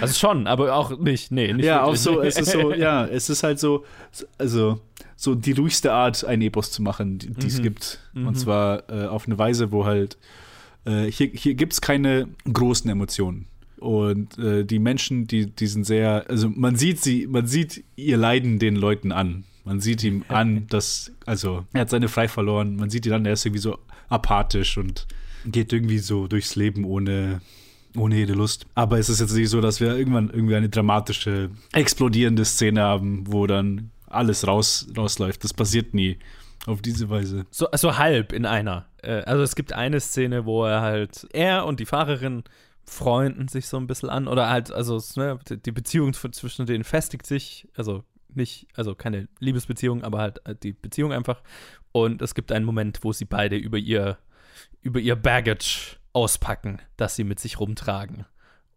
Also schon, aber auch nicht. Nee, nicht ja, auch wirklich. so, es ist so, [LAUGHS] ja, es ist halt so, also so die ruhigste Art, ein Epos zu machen, die die es Mhm. gibt. Mhm. Und zwar äh, auf eine Weise, wo halt, äh, hier, hier gibt es keine großen Emotionen. Und äh, die Menschen, die, die sind sehr, also man sieht sie, man sieht ihr Leiden den Leuten an. Man sieht ihm an, dass, also er hat seine Frei verloren, man sieht ihn an, er ist irgendwie so apathisch und geht irgendwie so durchs Leben ohne, ohne jede Lust. Aber es ist jetzt nicht so, dass wir irgendwann irgendwie eine dramatische, explodierende Szene haben, wo dann alles raus, rausläuft. Das passiert nie auf diese Weise. So, so halb in einer. Äh, Also es gibt eine Szene, wo er halt, er und die Fahrerin freunden sich so ein bisschen an oder halt, also ne, die- Beziehung zw- zwischen denen festigt sich, also nicht, also keine Liebesbeziehung, aber halt äh, die Beziehung einfach. Und es gibt einen Moment, wo sie beide über ihr, über ihr Baggage auspacken, das sie mit sich rumtragen.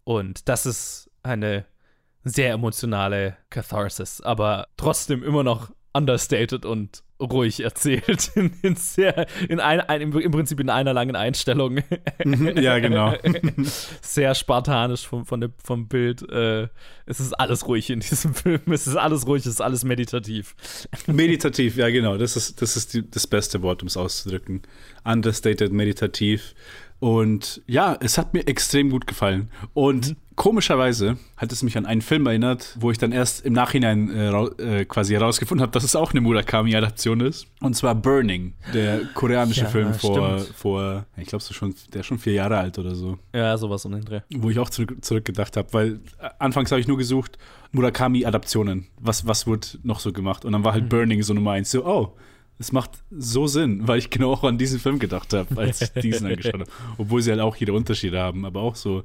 Und das ist eine sehr emotionale Catharsis, aber trotzdem immer noch understated und ruhig erzählt. [LAUGHS] In, in sehr, in ein, ein, im Prinzip in einer langen Einstellung. Mhm, ja, genau. [LAUGHS] sehr spartanisch vom, von der, vom Bild. Äh, es ist alles ruhig in diesem [LAUGHS] Film. Es ist alles ruhig, es ist alles meditativ. Meditativ, ja, genau. Das ist, das, ist die, das beste Wort, um es auszudrücken. Understated, meditativ. Und ja, es hat mir extrem gut gefallen. Und mhm. Komischerweise hat es mich an einen Film erinnert, wo ich dann erst im Nachhinein äh, äh, quasi herausgefunden habe, dass es auch eine Murakami-Adaption ist. Und zwar Burning, der koreanische ja, Film vor, vor, ich glaube, so schon, der ist schon vier Jahre alt oder so. Ja, sowas um den Dreh. Wo ich auch zurück, zurückgedacht habe, weil äh, anfangs habe ich nur gesucht, Murakami-Adaptionen. Was, was wird noch so gemacht? Und dann war halt mhm. Burning so Nummer eins. So, oh, es macht so Sinn, weil ich genau auch an diesen Film gedacht habe, als ich diesen [LAUGHS] angeschaut habe. Obwohl sie halt auch jede Unterschiede haben, aber auch so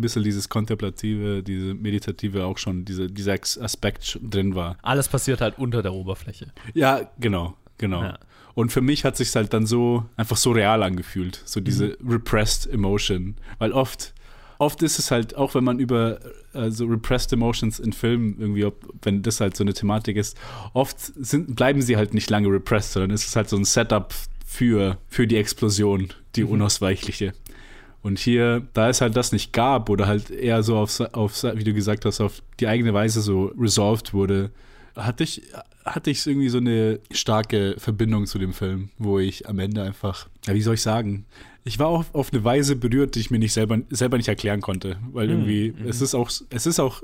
ein bisschen dieses Kontemplative, diese Meditative auch schon, diese, dieser Aspekt drin war. Alles passiert halt unter der Oberfläche. Ja, genau, genau. Ja. Und für mich hat sich halt dann so einfach so real angefühlt, so diese mhm. repressed Emotion, weil oft oft ist es halt, auch wenn man über äh, so repressed emotions in Filmen irgendwie, ob, wenn das halt so eine Thematik ist, oft sind, bleiben sie halt nicht lange repressed, sondern ist es halt so ein Setup für, für die Explosion, die mhm. unausweichliche. Und hier, da es halt das nicht gab oder halt eher so auf, auf, wie du gesagt hast, auf die eigene Weise so resolved wurde, hatte ich, hatte ich irgendwie so eine starke Verbindung zu dem Film, wo ich am Ende einfach, ja, wie soll ich sagen, ich war auch auf eine Weise berührt, die ich mir nicht selber, selber nicht erklären konnte. Weil hm, irgendwie, mhm. es ist auch, es ist auch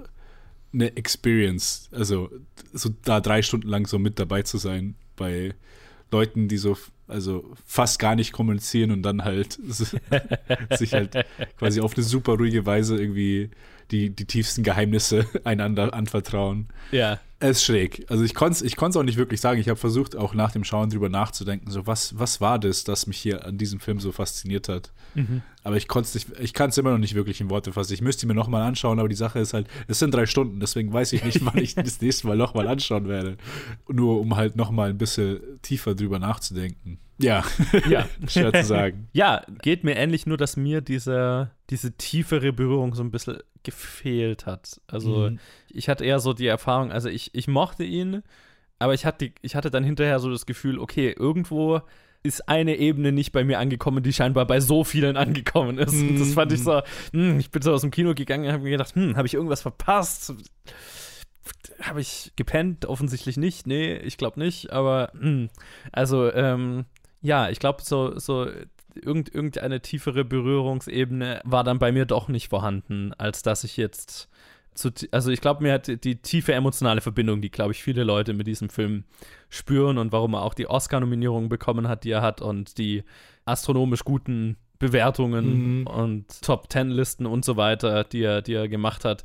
eine Experience. Also, so da drei Stunden lang so mit dabei zu sein bei Leuten, die so, also fast gar nicht kommunizieren und dann halt [LAUGHS] sich halt quasi auf eine super ruhige Weise irgendwie die, die tiefsten Geheimnisse [LAUGHS] einander anvertrauen. Ja. Es ist schräg. Also ich konnte es ich auch nicht wirklich sagen. Ich habe versucht, auch nach dem Schauen drüber nachzudenken, so was, was war das, das mich hier an diesem Film so fasziniert hat. Mhm. Aber ich konnte ich kann es immer noch nicht wirklich in Worte fassen. Ich müsste mir nochmal anschauen, aber die Sache ist halt, es sind drei Stunden, deswegen weiß ich nicht, wann ich [LAUGHS] das nächste Mal nochmal anschauen werde. Nur um halt nochmal ein bisschen tiefer drüber nachzudenken. Ja, ja. [LAUGHS] schwer zu sagen. [LAUGHS] Ja, geht mir ähnlich, nur dass mir diese, diese tiefere Berührung so ein bisschen gefehlt hat. Also mhm. Ich hatte eher so die Erfahrung, also ich, ich mochte ihn, aber ich hatte, ich hatte dann hinterher so das Gefühl, okay, irgendwo ist eine Ebene nicht bei mir angekommen, die scheinbar bei so vielen [LAUGHS] angekommen ist. Und das fand ich so, hm, ich bin so aus dem Kino gegangen und habe mir gedacht, hm, habe ich irgendwas verpasst? Habe ich gepennt? Offensichtlich nicht. Nee, ich glaube nicht. Aber, hm, also, ähm, ja, ich glaube, so, so irgend, irgendeine tiefere Berührungsebene war dann bei mir doch nicht vorhanden, als dass ich jetzt zu, also ich glaube, mir hat die, die tiefe emotionale Verbindung, die, glaube ich, viele Leute mit diesem Film spüren und warum er auch die Oscar-Nominierung bekommen hat, die er hat und die astronomisch guten Bewertungen mhm. und Top-Ten-Listen und so weiter, die er, die er gemacht hat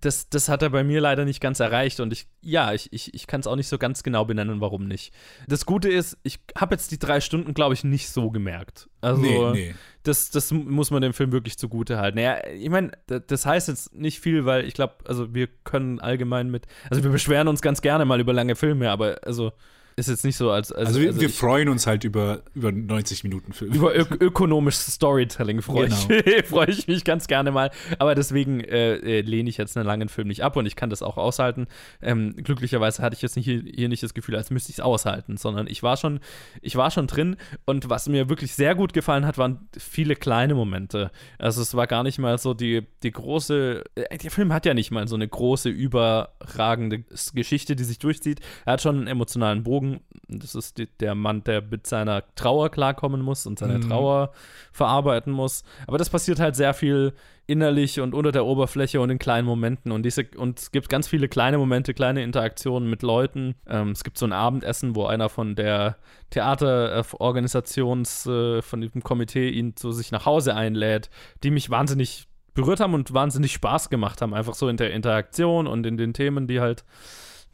das, das hat er bei mir leider nicht ganz erreicht und ich, ja, ich, ich, ich kann es auch nicht so ganz genau benennen, warum nicht. Das Gute ist, ich habe jetzt die drei Stunden, glaube ich, nicht so gemerkt. Also, nee, nee. Das, das muss man dem Film wirklich zugute halten. Ja, ich meine, das heißt jetzt nicht viel, weil ich glaube, also wir können allgemein mit, also wir beschweren uns ganz gerne mal über lange Filme, aber also ist jetzt nicht so als. als also, wir, also wir freuen uns halt über, über 90 Minuten Film. Über ök ökonomisches Storytelling freue genau. [LAUGHS] ich, freu ich mich ganz gerne mal. Aber deswegen äh, äh, lehne ich jetzt einen langen Film nicht ab und ich kann das auch aushalten. Ähm, glücklicherweise hatte ich jetzt nicht hier, hier nicht das Gefühl, als müsste ich es aushalten, sondern ich war schon, ich war schon drin und was mir wirklich sehr gut gefallen hat, waren viele kleine Momente. Also es war gar nicht mal so die, die große, äh, der Film hat ja nicht mal so eine große, überragende Geschichte, die sich durchzieht. Er hat schon einen emotionalen Bogen Drogen. Das ist die, der Mann, der mit seiner Trauer klarkommen muss und seine mhm. Trauer verarbeiten muss. Aber das passiert halt sehr viel innerlich und unter der Oberfläche und in kleinen Momenten. Und, diese, und es gibt ganz viele kleine Momente, kleine Interaktionen mit Leuten. Ähm, es gibt so ein Abendessen, wo einer von der Theaterorganisations, äh, von dem Komitee ihn zu sich nach Hause einlädt, die mich wahnsinnig berührt haben und wahnsinnig Spaß gemacht haben. Einfach so in der Interaktion und in den Themen, die halt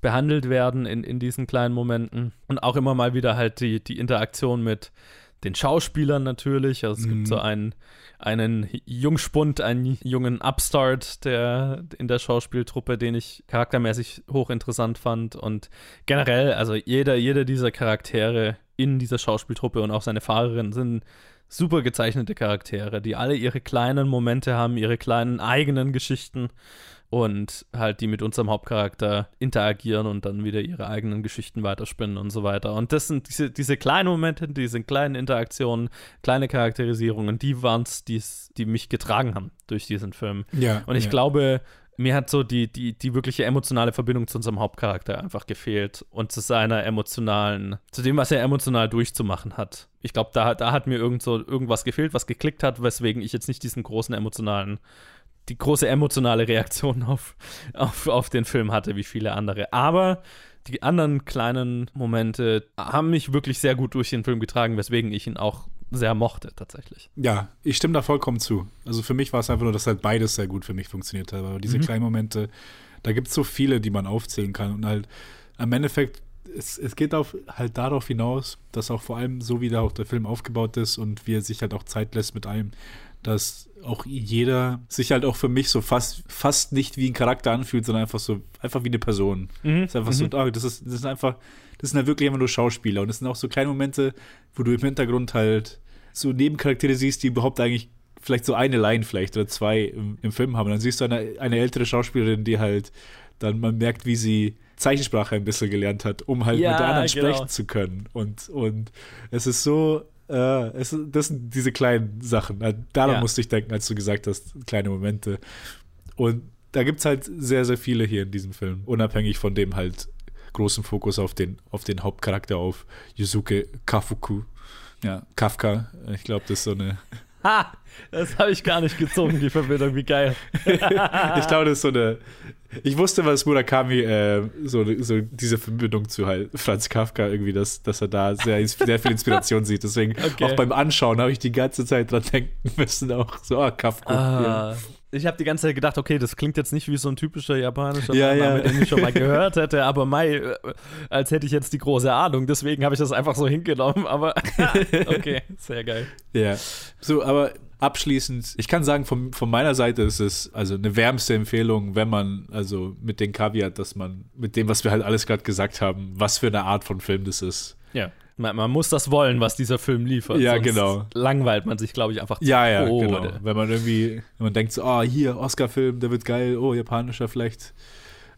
behandelt werden in, in diesen kleinen Momenten. Und auch immer mal wieder halt die, die Interaktion mit den Schauspielern natürlich. Also es mhm. gibt so einen, einen Jungspund, einen jungen Upstart der, in der Schauspieltruppe, den ich charaktermäßig hochinteressant fand. Und generell, also jeder, jeder dieser Charaktere in dieser Schauspieltruppe und auch seine Fahrerin sind super gezeichnete Charaktere, die alle ihre kleinen Momente haben, ihre kleinen eigenen Geschichten und halt die mit unserem Hauptcharakter interagieren und dann wieder ihre eigenen Geschichten weiterspinnen und so weiter. Und das sind diese, diese kleinen Momente, diese kleinen Interaktionen, kleine Charakterisierungen, die waren es, die mich getragen haben durch diesen Film. Ja, und ich ja. glaube, mir hat so die, die, die wirkliche emotionale Verbindung zu unserem Hauptcharakter einfach gefehlt und zu seiner emotionalen, zu dem, was er emotional durchzumachen hat. Ich glaube, da, da hat mir irgend so, irgendwas gefehlt, was geklickt hat, weswegen ich jetzt nicht diesen großen emotionalen, die große emotionale Reaktion auf, auf, auf den Film hatte, wie viele andere. Aber die anderen kleinen Momente haben mich wirklich sehr gut durch den Film getragen, weswegen ich ihn auch sehr mochte, tatsächlich. Ja, ich stimme da vollkommen zu. Also für mich war es einfach nur, dass halt beides sehr gut für mich funktioniert hat. Aber diese Mhm. kleinen Momente, da gibt es so viele, die man aufzählen kann. Und halt am Endeffekt, es, es geht auf, halt darauf hinaus, dass auch vor allem so, wie da auch der Film aufgebaut ist und wie er sich halt auch Zeit lässt mit allem, dass auch jeder sich halt auch für mich so fast, fast nicht wie ein Charakter anfühlt, sondern einfach so, einfach wie eine Person. Mhm. Das ist einfach so, Mhm. ah, das ist, das ist einfach, das sind halt wirklich einfach nur Schauspieler. Und das sind auch so kleine Momente, wo du im Hintergrund halt so Nebencharaktere siehst, die überhaupt eigentlich vielleicht so eine Line vielleicht oder zwei im, im Film haben. Und dann siehst du eine, eine ältere Schauspielerin, die halt dann man merkt, wie sie Zeichensprache ein bisschen gelernt hat, um halt Ja, mit der anderen genau. sprechen zu können. Und, und es ist so, äh, es, das sind diese kleinen Sachen. Äh, Daran Ja. musste ich denken, als du gesagt hast, kleine Momente. Und da gibt es halt sehr, sehr viele hier in diesem Film. Unabhängig von dem halt großen Fokus auf den, auf den Hauptcharakter, auf Yusuke Kafuku. Ja, Kafka. Ich glaube, das ist so eine. Ha! Das habe ich gar nicht gezogen, die Verbindung, wie geil. [LAUGHS] ich glaube, das ist so eine. Ich wusste, was Murakami äh, so, so diese Verbindung zu halt Franz Kafka irgendwie, dass, dass er da sehr, sehr viel Inspiration sieht. Deswegen Okay. auch beim Anschauen habe ich die ganze Zeit dran denken müssen, auch so, ah, Kafka. Ah, ich habe die ganze Zeit gedacht, okay, das klingt jetzt nicht wie so ein typischer japanischer Ja, Name, ja. den ich schon mal gehört hätte, aber Mai, äh, als hätte ich jetzt die große Ahnung, deswegen habe ich das einfach so hingenommen, aber [LAUGHS] okay, sehr geil. Ja. So, aber abschließend, ich kann sagen, von, von meiner Seite ist es also eine wärmste Empfehlung, wenn man, also mit dem Kaviar, dass man, mit dem, was wir halt alles gerade gesagt haben, was für eine Art von Film das ist. Ja. Man, man muss das wollen, was dieser Film liefert. Ja, genau. Langweilt man sich, glaube ich, einfach zu Ja, ja, Tode. genau. Wenn man irgendwie, wenn man denkt so, ah, hier, Oscar-Film, der wird geil, oh, japanischer vielleicht,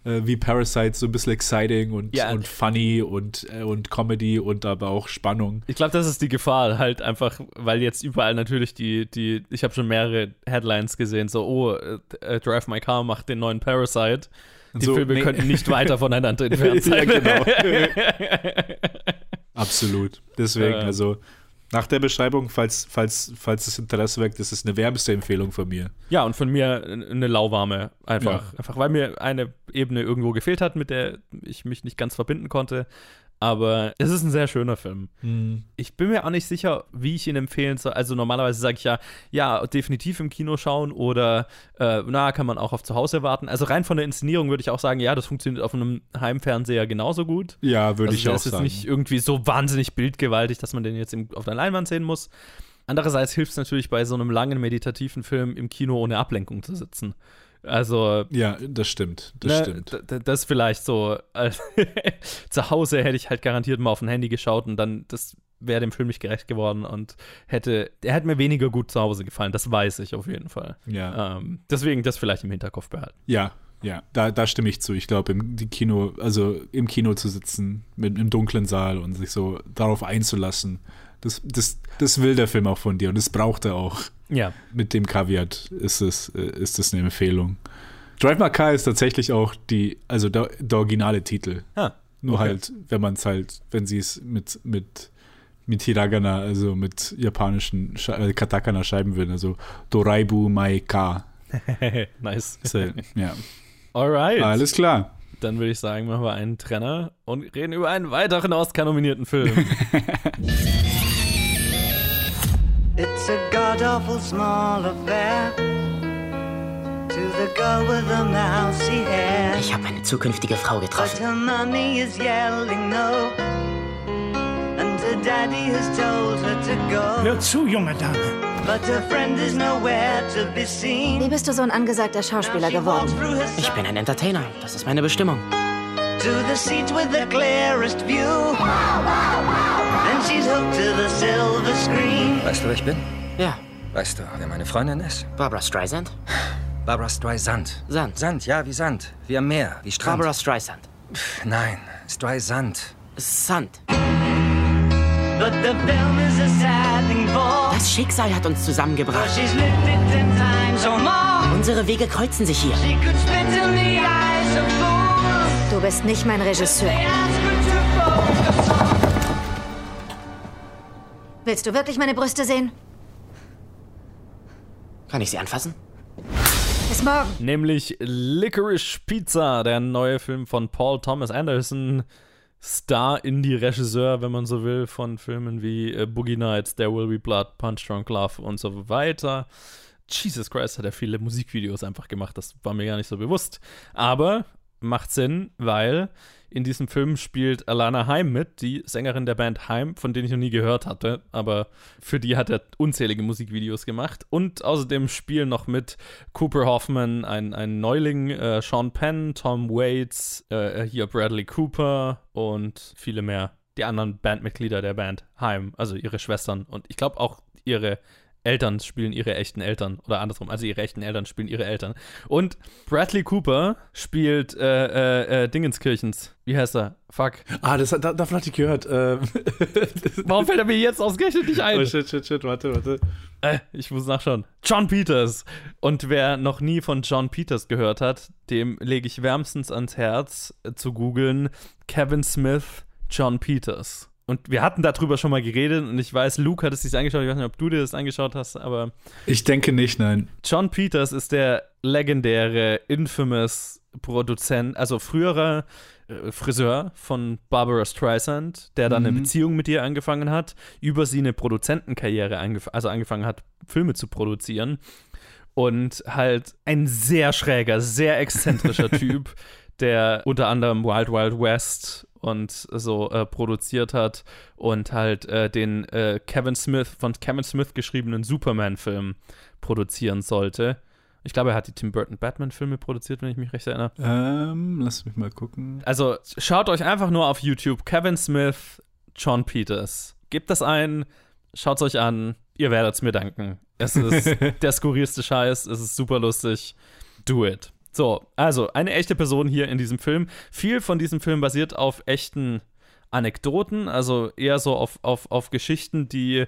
äh, wie Parasite, so ein bisschen exciting und, Ja. und funny und, äh, und Comedy und aber auch Spannung. Ich glaube, das ist die Gefahr, halt einfach, weil jetzt überall natürlich die, die, ich habe schon mehrere Headlines gesehen, so, oh, äh, äh, Drive My Car macht den neuen Parasite. Die So, Filme nee. könnten nicht weiter voneinander [LAUGHS] entfernt sein. ja, genau. [LAUGHS] Absolut. Deswegen, also nach der Beschreibung, falls, falls, falls das Interesse weckt, ist es eine wärmste Empfehlung von mir. Ja, und von mir eine lauwarme. Einfach, Ja. einfach weil mir eine Ebene irgendwo gefehlt hat, mit der ich mich nicht ganz verbinden konnte. Aber es ist ein sehr schöner Film. Mhm. Ich bin mir auch nicht sicher, wie ich ihn empfehlen soll. Also normalerweise sage ich ja, ja, definitiv im Kino schauen oder äh, na, kann man auch auf zu Hause warten. Also rein von der Inszenierung würde ich auch sagen, ja, das funktioniert auf einem Heimfernseher genauso gut. Ja, würde also ich auch ist jetzt sagen. nicht irgendwie so wahnsinnig bildgewaltig, dass man den jetzt im, auf der Leinwand sehen muss. Andererseits hilft es natürlich bei so einem langen meditativen Film im Kino ohne Ablenkung zu sitzen. Also Ja, das stimmt. Das ne, stimmt. Das vielleicht so. äh, [LAUGHS] zu Hause hätte ich halt garantiert mal auf ein Handy geschaut und dann, das wäre dem Film nicht gerecht geworden und hätte, er hätte mir weniger gut zu Hause gefallen, das weiß ich auf jeden Fall. Ja. Ähm, deswegen das vielleicht im Hinterkopf behalten. Ja, ja, da, da stimme ich zu. Ich glaube, im Kino, also im Kino zu sitzen, mit, im dunklen Saal und sich so darauf einzulassen, das, das, das will der Film auch von dir und das braucht er auch. Ja. Mit dem Kaviat ist es, äh, ist es eine Empfehlung. Drive My Car ist tatsächlich auch die, also der, der originale Titel. Ah, Nur okay. halt, wenn man es halt, wenn sie es mit, mit, mit Hiragana, also mit japanischen Sch äh, Katakana schreiben würden, also Doraibu Mai Ka. [LAUGHS] nice. Ist, äh, ja. Alright. Alles klar. Dann würde ich sagen, machen wir einen Trenner und reden über einen weiteren Oscar-nominierten Film. [LAUGHS] It's a god awful small affair to the girl with the mousy hair. Ich habe eine zukünftige Frau But getroffen. her mommy is yelling no, and her daddy has told her to go. Hör zu, junge Dame. But her friend is nowhere to be seen. Wie bist du so ein angesagter Schauspieler geworden? Ich bin ein Entertainer. Das ist meine Bestimmung. To the seat with the clearest view. And and she's hooked to the silver screen. Weißt du, wer ich bin? Ja. Weißt du, wer meine Freundin ist? Barbara Streisand? Barbara Streisand. Sand. Sand, ja, wie Sand. Wie am Meer, wie Strand. Barbara Streisand. Pff, Nein, Streisand. Sand. But the film is a sad thing for. Das Schicksal hat uns zusammengebracht. Unsere Wege kreuzen sich hier. She could spit in the eyes of fools. Du bist nicht mein Regisseur. Willst du wirklich meine Brüste sehen? Kann ich sie anfassen? Bis morgen. Nämlich Licorice Pizza, der neue Film von Paul Thomas Anderson. Star-Indie-Regisseur, wenn man so will, von Filmen wie äh, Boogie Nights, There Will Be Blood, Punch Drunk Love und so weiter. Jesus Christ, hat er viele Musikvideos einfach gemacht, das war mir gar nicht so bewusst. Aber macht Sinn, weil in diesem Film spielt Alana Heim mit, die Sängerin der Band Heim, von denen ich noch nie gehört hatte, aber für die hat er unzählige Musikvideos gemacht. Und außerdem spielen noch mit Cooper Hoffman, ein, ein Neuling, äh, Sean Penn, Tom Waits, äh, hier Bradley Cooper und viele mehr. Die anderen Bandmitglieder der Band Heim, also ihre Schwestern und ich glaube auch ihre Eltern spielen ihre echten Eltern oder andersrum, also ihre echten Eltern spielen ihre Eltern. Und Bradley Cooper spielt äh, äh, äh, Dingenskirchens. Wie heißt er? Fuck. Ah, das, da, davon hatte ich gehört. Ähm, [LAUGHS] Warum fällt er mir jetzt ausgerechnet nicht ein? oh, shit, shit, shit, warte, warte. Äh, ich muss nachschauen. John Peters. Und wer noch nie von John Peters gehört hat, dem lege ich wärmstens ans Herz äh, zu googeln Kevin Smith, John Peters. Und wir hatten darüber schon mal geredet und ich weiß, Luke hat es sich angeschaut. Ich weiß nicht, ob du dir das angeschaut hast, aber Ich denke nicht, nein. John Peters ist der legendäre, infamous Produzent, also früherer äh, Friseur von Barbara Streisand, der dann eine Mhm. Beziehung mit ihr angefangen hat, über sie eine Produzentenkarriere, angef also angefangen hat, Filme zu produzieren. Und halt ein sehr schräger, sehr exzentrischer [LAUGHS] Typ, der unter anderem Wild Wild West und so äh, produziert hat und halt äh, den äh, Kevin Smith, von Kevin Smith geschriebenen Superman-Film produzieren sollte. Ich glaube, er hat die Tim Burton Batman-Filme produziert, wenn ich mich recht erinnere. Ähm, lass mich mal gucken. Also schaut euch einfach nur auf YouTube Kevin Smith, John Peters. Gebt das ein, schaut es euch an, ihr werdet es mir danken. Es ist [LAUGHS] der skurrilste Scheiß, es ist super lustig. Do it. So, also eine echte Person hier in diesem Film. Viel von diesem Film basiert auf echten Anekdoten, also eher so auf, auf, auf Geschichten, die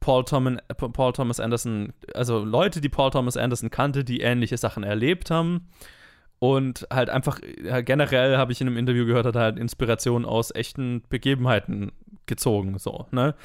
Paul, Thoman, Paul Thomas Anderson, also Leute, die Paul Thomas Anderson kannte, die ähnliche Sachen erlebt haben. Und halt einfach, generell habe ich in einem Interview gehört, hat er halt Inspiration aus echten Begebenheiten gezogen, so, ne?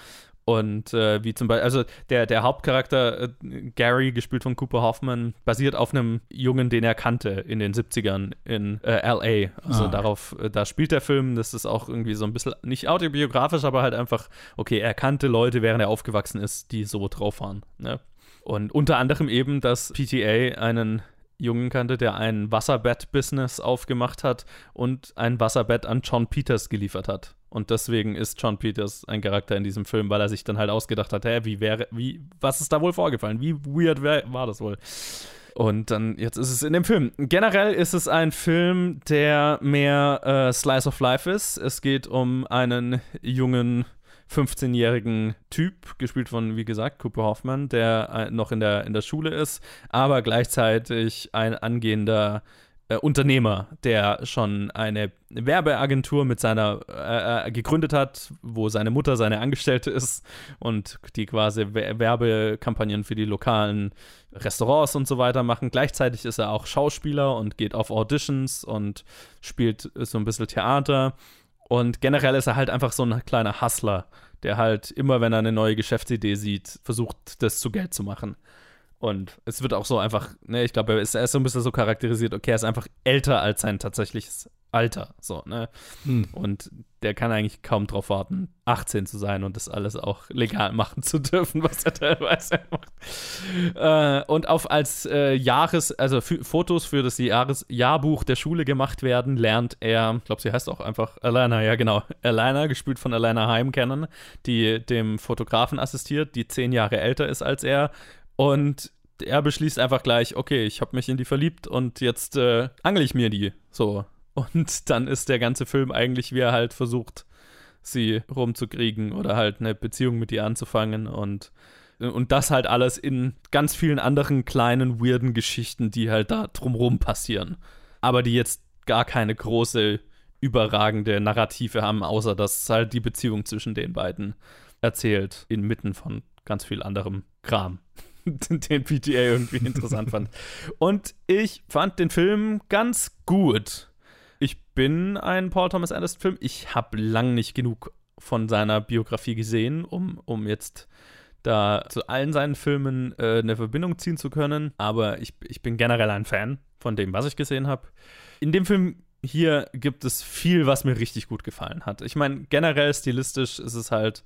Und äh, wie zum Beispiel, also der, der Hauptcharakter äh, Gary, gespielt von Cooper Hoffman, basiert auf einem Jungen, den er kannte in den 70ern in äh, LA. Also Ah. darauf, äh, da spielt der Film, das ist auch irgendwie so ein bisschen, nicht autobiografisch, aber halt einfach, okay, er kannte Leute, während er aufgewachsen ist, die so drauf waren. Ne? Und unter anderem eben, dass PTA einen Jungen kannte, der ein Wasserbett-Business aufgemacht hat und ein Wasserbett an John Peters geliefert hat. Und deswegen ist John Peters ein Charakter in diesem Film, weil er sich dann halt ausgedacht hat, hä, wie wäre, wie, was ist da wohl vorgefallen? Wie weird wär, war das wohl? Und dann, jetzt ist es in dem Film. Generell ist es ein Film, der mehr äh, Slice of Life ist. Es geht um einen jungen 15-jährigen Typ, gespielt von, wie gesagt, Cooper Hoffman, der äh, noch in der, in der Schule ist, aber gleichzeitig ein angehender äh, Unternehmer, der schon eine Werbeagentur mit seiner äh, äh, gegründet hat, wo seine Mutter seine Angestellte ist und die quasi We- Werbekampagnen für die lokalen Restaurants und so weiter machen. Gleichzeitig ist er auch Schauspieler und geht auf Auditions und spielt so ein bisschen Theater. Und generell ist er halt einfach so ein kleiner Hustler, der halt immer, wenn er eine neue Geschäftsidee sieht, versucht, das zu Geld zu machen. Und es wird auch so einfach, ne, ich glaube, er ist, so ein bisschen so charakterisiert, okay, er ist einfach älter als sein tatsächliches Alter, so, ne? Hm. Und der kann eigentlich kaum drauf warten, 18 zu sein und das alles auch legal machen zu dürfen, [LAUGHS] was er teilweise macht. Äh, und auf als äh, Jahres, also Fotos für das Jahres Jahrbuch der Schule gemacht werden, lernt er, ich glaube, sie heißt auch einfach Alana, ja genau, Alana, gespielt von Alana Heim kennen, die dem Fotografen assistiert, die zehn Jahre älter ist als er und er beschließt einfach gleich, okay, ich habe mich in die verliebt und jetzt äh, angel ich mir die. So. Und dann ist der ganze Film eigentlich, wie er halt versucht, sie rumzukriegen oder halt eine Beziehung mit ihr anzufangen und und das halt alles in ganz vielen anderen kleinen, weirden Geschichten, die halt da drumrum passieren. Aber die jetzt gar keine große, überragende Narrative haben, außer dass halt die Beziehung zwischen den beiden erzählt, inmitten von ganz viel anderem Kram, den PTA irgendwie [LAUGHS] interessant fand. Und ich fand den Film ganz gut. Ich bin ein Paul Thomas Anderson-Film. Ich habe lang nicht genug von seiner Biografie gesehen, um, um jetzt da zu allen seinen Filmen äh, eine Verbindung ziehen zu können. Aber ich, ich bin generell ein Fan von dem, was ich gesehen habe. In dem Film hier gibt es viel, was mir richtig gut gefallen hat. Ich meine, generell stilistisch ist es halt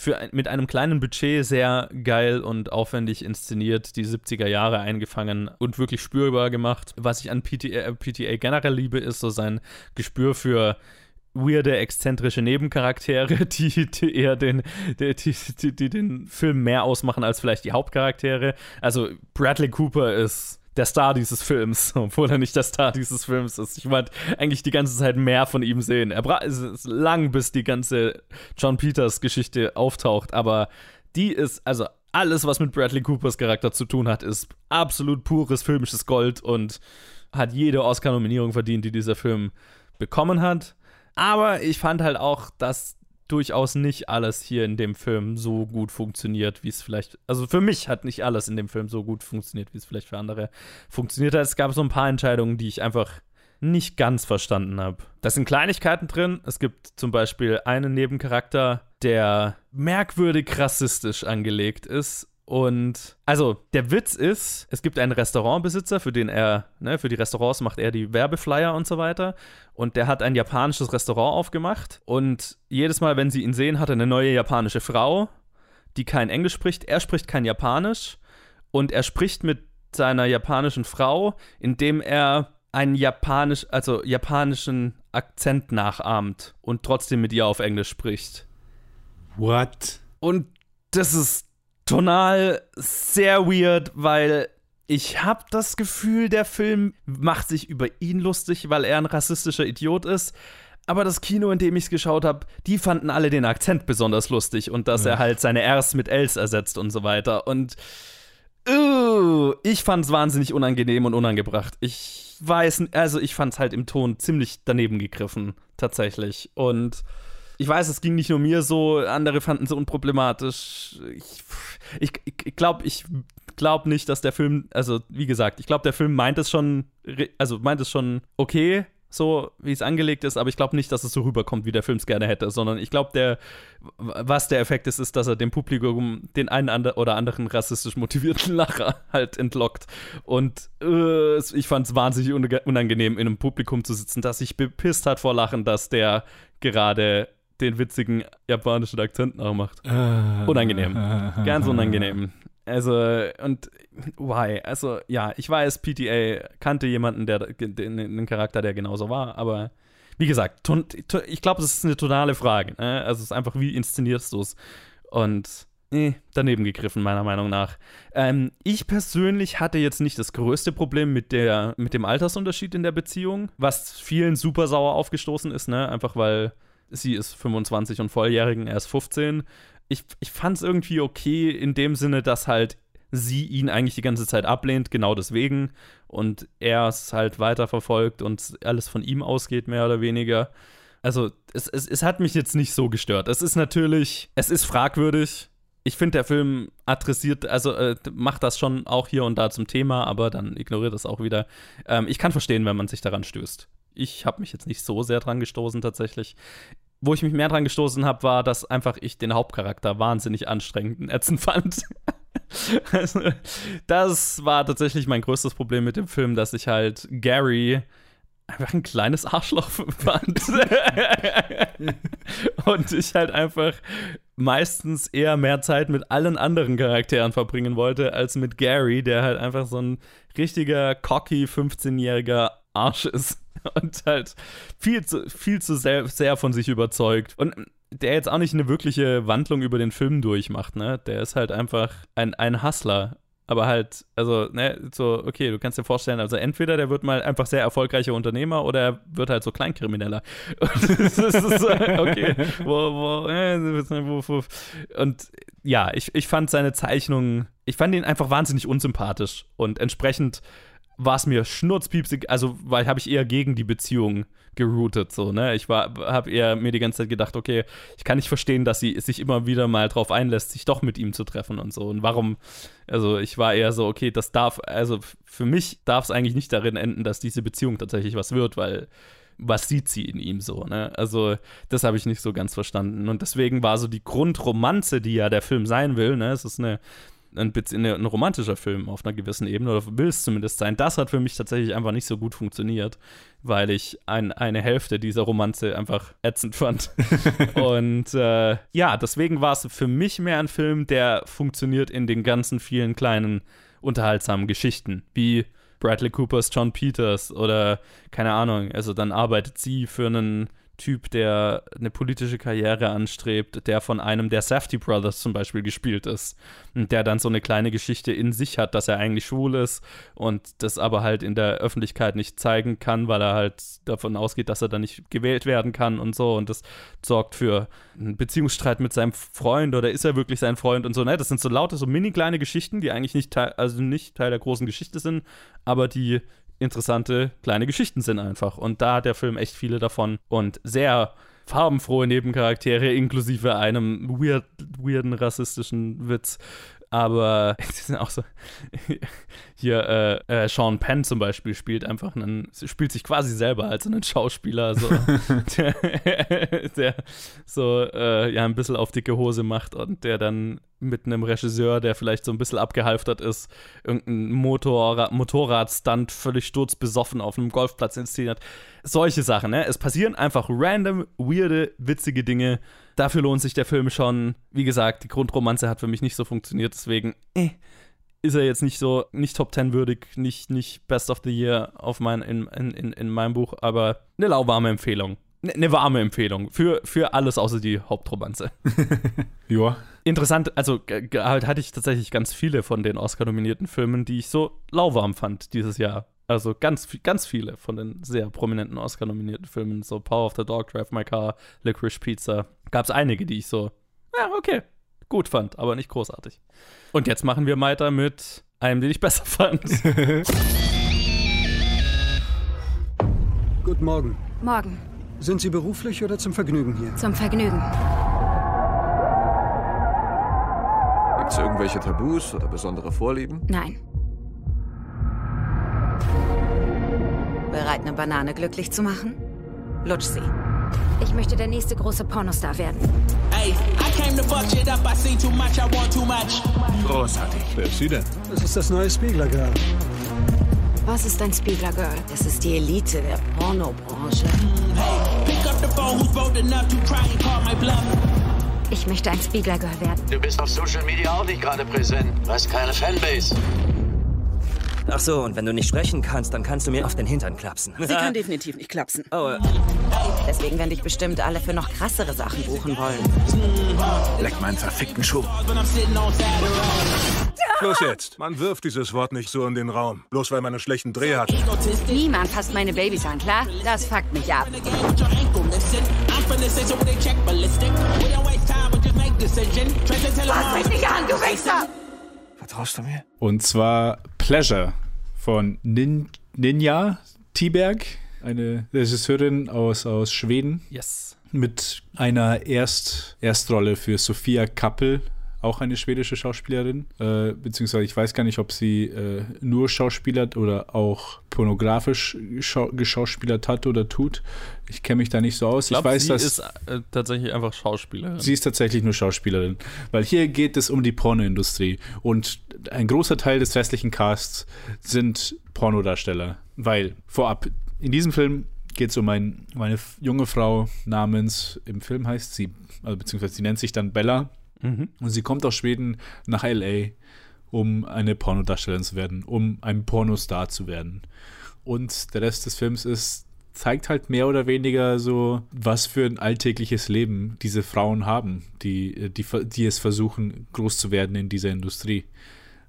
für, mit einem kleinen Budget sehr geil und aufwendig inszeniert, die 70er Jahre eingefangen und wirklich spürbar gemacht. Was ich an PTA, PTA generell liebe, ist so sein Gespür für weirde, exzentrische Nebencharaktere, [LAUGHS] die, die eher den, die, die, die, den Film mehr ausmachen als vielleicht die Hauptcharaktere. Also Bradley Cooper ist der Star dieses Films, [LAUGHS] obwohl er nicht der Star dieses Films ist. Ich wollte eigentlich die ganze Zeit mehr von ihm sehen. Er es ist lang, bis die ganze John Peters Geschichte auftaucht, aber die ist, also alles, was mit Bradley Coopers Charakter zu tun hat, ist absolut pures filmisches Gold und hat jede Oscar-Nominierung verdient, die dieser Film bekommen hat. Aber ich fand halt auch, dass durchaus nicht alles hier in dem Film so gut funktioniert, wie es vielleicht, also für mich hat nicht alles in dem Film so gut funktioniert, wie es vielleicht für andere funktioniert hat. Es gab so ein paar Entscheidungen, die ich einfach nicht ganz verstanden habe. Da sind Kleinigkeiten drin. Es gibt zum Beispiel einen Nebencharakter, der merkwürdig rassistisch angelegt ist und also der Witz ist, es gibt einen Restaurantbesitzer, für den er, ne, für die Restaurants macht er die Werbeflyer und so weiter. Und der hat ein japanisches Restaurant aufgemacht. Und jedes Mal, wenn sie ihn sehen, hat er eine neue japanische Frau, die kein Englisch spricht. Er spricht kein Japanisch. Und er spricht mit seiner japanischen Frau, indem er einen japanisch, also japanischen Akzent nachahmt und trotzdem mit ihr auf Englisch spricht. What? Und das ist tonal sehr weird, weil ich habe das Gefühl, der Film macht sich über ihn lustig, weil er ein rassistischer Idiot ist. Aber das Kino, in dem ich es geschaut habe, die fanden alle den Akzent besonders lustig und dass ja. er halt seine Rs mit Ls ersetzt und so weiter. Und uh, ich fand es wahnsinnig unangenehm und unangebracht. Ich weiß, also ich fand es halt im Ton ziemlich daneben gegriffen, tatsächlich. Und ich weiß, es ging nicht nur mir so, andere fanden es unproblematisch. Ich, ich, ich glaube, ich glaube nicht, dass der Film, also wie gesagt, ich glaube, der Film meint es schon, also meint es schon okay, so wie es angelegt ist, aber ich glaube nicht, dass es so rüberkommt, wie der Film es gerne hätte, sondern ich glaube, der, was der Effekt ist, ist, dass er dem Publikum den einen oder anderen rassistisch motivierten [LAUGHS] Lacher halt entlockt. Und äh, ich fand es wahnsinnig unangenehm, in einem Publikum zu sitzen, das sich bepisst hat vor Lachen, dass der gerade den witzigen japanischen Akzent nachmacht. Uh, unangenehm. Uh, Ganz unangenehm. Also, und why? Also, ja, ich weiß, PTA kannte jemanden, der den, den Charakter, der genauso war, aber wie gesagt, ich glaube, das ist eine tonale Frage. Ne? Also, es ist einfach, wie inszenierst du es? Und nee, daneben gegriffen, meiner Meinung nach. Ähm, ich persönlich hatte jetzt nicht das größte Problem mit, der, mit dem Altersunterschied in der Beziehung, was vielen super sauer aufgestoßen ist, ne? Einfach weil sie ist 25 und volljährigen, er ist 15. Ich, ich fand es irgendwie okay in dem Sinne, dass halt sie ihn eigentlich die ganze Zeit ablehnt, genau deswegen. Und er es halt weiterverfolgt und alles von ihm ausgeht, mehr oder weniger. Also, es, es, es hat mich jetzt nicht so gestört. Es ist natürlich, es ist fragwürdig. Ich finde, der Film adressiert, also äh, macht das schon auch hier und da zum Thema, aber dann ignoriert es auch wieder. Ähm, ich kann verstehen, wenn man sich daran stößt ich habe mich jetzt nicht so sehr dran gestoßen tatsächlich. Wo ich mich mehr dran gestoßen habe, war, dass einfach ich den Hauptcharakter wahnsinnig anstrengend und ätzend [LAUGHS] fand. also, das war tatsächlich mein größtes Problem mit dem Film, dass ich halt Gary einfach ein kleines Arschloch [LAUGHS] fand. und ich halt einfach meistens eher mehr Zeit mit allen anderen Charakteren verbringen wollte, als mit Gary, der halt einfach so ein richtiger cocky 15-jähriger Arsch ist. [LAUGHS] und halt viel zu, viel zu sehr, sehr von sich überzeugt. Und der jetzt auch nicht eine wirkliche Wandlung über den Film durchmacht, ne? Der ist halt einfach ein, ein Hustler aber halt, also, ne, so, okay, du kannst dir vorstellen, also entweder der wird mal einfach sehr erfolgreicher Unternehmer oder er wird halt so Kleinkrimineller. [LAUGHS] Und das ist so, okay, wo. Und ja, ich, ich fand seine Zeichnung, ich fand ihn einfach wahnsinnig unsympathisch und entsprechend war es mir schnurzpiepsig, also weil habe ich eher gegen die Beziehung geroutet, so, ne? Ich war, habe eher mir die ganze Zeit gedacht, okay, ich kann nicht verstehen, dass sie sich immer wieder mal drauf einlässt, sich doch mit ihm zu treffen und so. Und warum, also ich war eher so, okay, das darf, also für mich darf es eigentlich nicht darin enden, dass diese Beziehung tatsächlich was wird, weil was sieht sie in ihm so, ne? Also, das habe ich nicht so ganz verstanden. Und deswegen war so die Grundromanze, die ja der Film sein will, ne? Es ist eine ein, ein romantischer Film auf einer gewissen Ebene, oder will es zumindest sein. Das hat für mich tatsächlich einfach nicht so gut funktioniert, weil ich ein, eine Hälfte dieser Romanze einfach ätzend fand. [LAUGHS] und äh, ja, deswegen war es für mich mehr ein Film, der funktioniert in den ganzen vielen kleinen unterhaltsamen Geschichten, wie Bradley Coopers John Peters oder keine Ahnung, also dann arbeitet sie für einen Typ, der eine politische Karriere anstrebt, der von einem der Safety Brothers zum Beispiel gespielt ist und der dann so eine kleine Geschichte in sich hat, dass er eigentlich schwul ist und das aber halt in der Öffentlichkeit nicht zeigen kann, weil er halt davon ausgeht, dass er dann nicht gewählt werden kann und so und das sorgt für einen Beziehungsstreit mit seinem Freund oder ist er wirklich sein Freund und so, ne? Das sind so laute, so mini kleine Geschichten, die eigentlich nicht also nicht Teil der großen Geschichte sind, aber die interessante kleine Geschichten sind einfach. Und da hat der Film echt viele davon und sehr farbenfrohe Nebencharaktere, inklusive einem weird, weirden rassistischen Witz. Aber [LAUGHS] die sind auch so. [LAUGHS] Hier, äh, äh, Sean Penn zum Beispiel spielt einfach einen, spielt sich quasi selber als einen Schauspieler, so, [LAUGHS] der, der, so, äh, ja, ein bisschen auf dicke Hose macht und der dann mit einem Regisseur, der vielleicht so ein bisschen abgehalftert ist, irgendeinen Motorrad, Motorradstunt völlig sturzbesoffen auf einem Golfplatz inszeniert. Solche Sachen, ne? Es passieren einfach random, weirde, witzige Dinge. Dafür lohnt sich der Film schon. Wie gesagt, die Grundromanze hat für mich nicht so funktioniert, deswegen, eh ist er jetzt nicht so, nicht Top 10 würdig, nicht, nicht Best of the Year auf mein, in, in, in meinem Buch, aber eine lauwarme Empfehlung. Eine ne warme Empfehlung für, für alles außer die Hauptromanze. [LAUGHS] ja. Interessant, also halt hatte ich tatsächlich ganz viele von den Oscar-nominierten Filmen, die ich so lauwarm fand dieses Jahr. Also ganz, ganz viele von den sehr prominenten Oscar-nominierten Filmen, so Power of the Dog, Drive My Car, Licorice Pizza. Gab es einige, die ich so, ja, okay, gut fand, aber nicht großartig. Und jetzt machen wir weiter mit einem, den ich besser [LAUGHS] fand. [LAUGHS] Guten Morgen. Morgen. Sind Sie beruflich oder zum Vergnügen hier? Zum Vergnügen. Gibt es irgendwelche Tabus oder besondere Vorlieben? Nein. Bereit, eine Banane glücklich zu machen? Lutsch sie. Ich möchte der nächste große Pornostar werden. Hey, I came to fuck shit up. I seen too much. I want too much. Großartig. Wer ist sie denn? Das ist das neue Spiegler Girl. Was ist ein Spiegler Girl? Das ist die Elite der Pornobranche. Hey, pick up the phone. Who's bold enough to try and call my bluff? Ich möchte ein Spiegler Girl werden. Du bist auf Social Media auch nicht gerade präsent. Du hast keine Fanbase. Ach so, und wenn du nicht sprechen kannst, dann kannst du mir auf den Hintern klapsen. Sie kann definitiv nicht klapsen. Oh, äh. Deswegen werden dich bestimmt alle für noch krassere Sachen buchen wollen. Leck meinen verfickten Schuh. Los jetzt. Man wirft dieses Wort nicht so in den Raum. Bloß weil man einen schlechten Dreh hat. Niemand fasst meine Babys an, klar? Das fuckt mich ab. Fass mich nicht an, du Wichser! Vertraust du mir? Und zwar Pleasure von Nin Ninja Tiberg, eine Regisseurin aus, aus Schweden. Yes. Mit einer Erst Erstrolle für Sophia Kappel, auch eine schwedische Schauspielerin. Äh, beziehungsweise ich weiß gar nicht, ob sie äh, nur schauspielert oder auch pornografisch geschauspielert hat oder tut. Ich kenne mich da nicht so aus. Ich, glaub, ich weiß, sie dass ist äh, tatsächlich einfach Schauspielerin. Sie ist tatsächlich nur Schauspielerin, weil hier geht es um die Pornoindustrie und ein großer Teil des restlichen Casts sind Pornodarsteller, weil vorab in diesem Film geht es um ein, um eine junge Frau namens, im Film heißt sie, also beziehungsweise sie nennt sich dann Bella Mhm. und sie kommt aus Schweden nach LA, um eine Pornodarstellerin zu werden, um ein Pornostar zu werden. Und der Rest des Films ist, zeigt halt mehr oder weniger so, was für ein alltägliches Leben diese Frauen haben, die, die, die es versuchen, groß zu werden in dieser Industrie.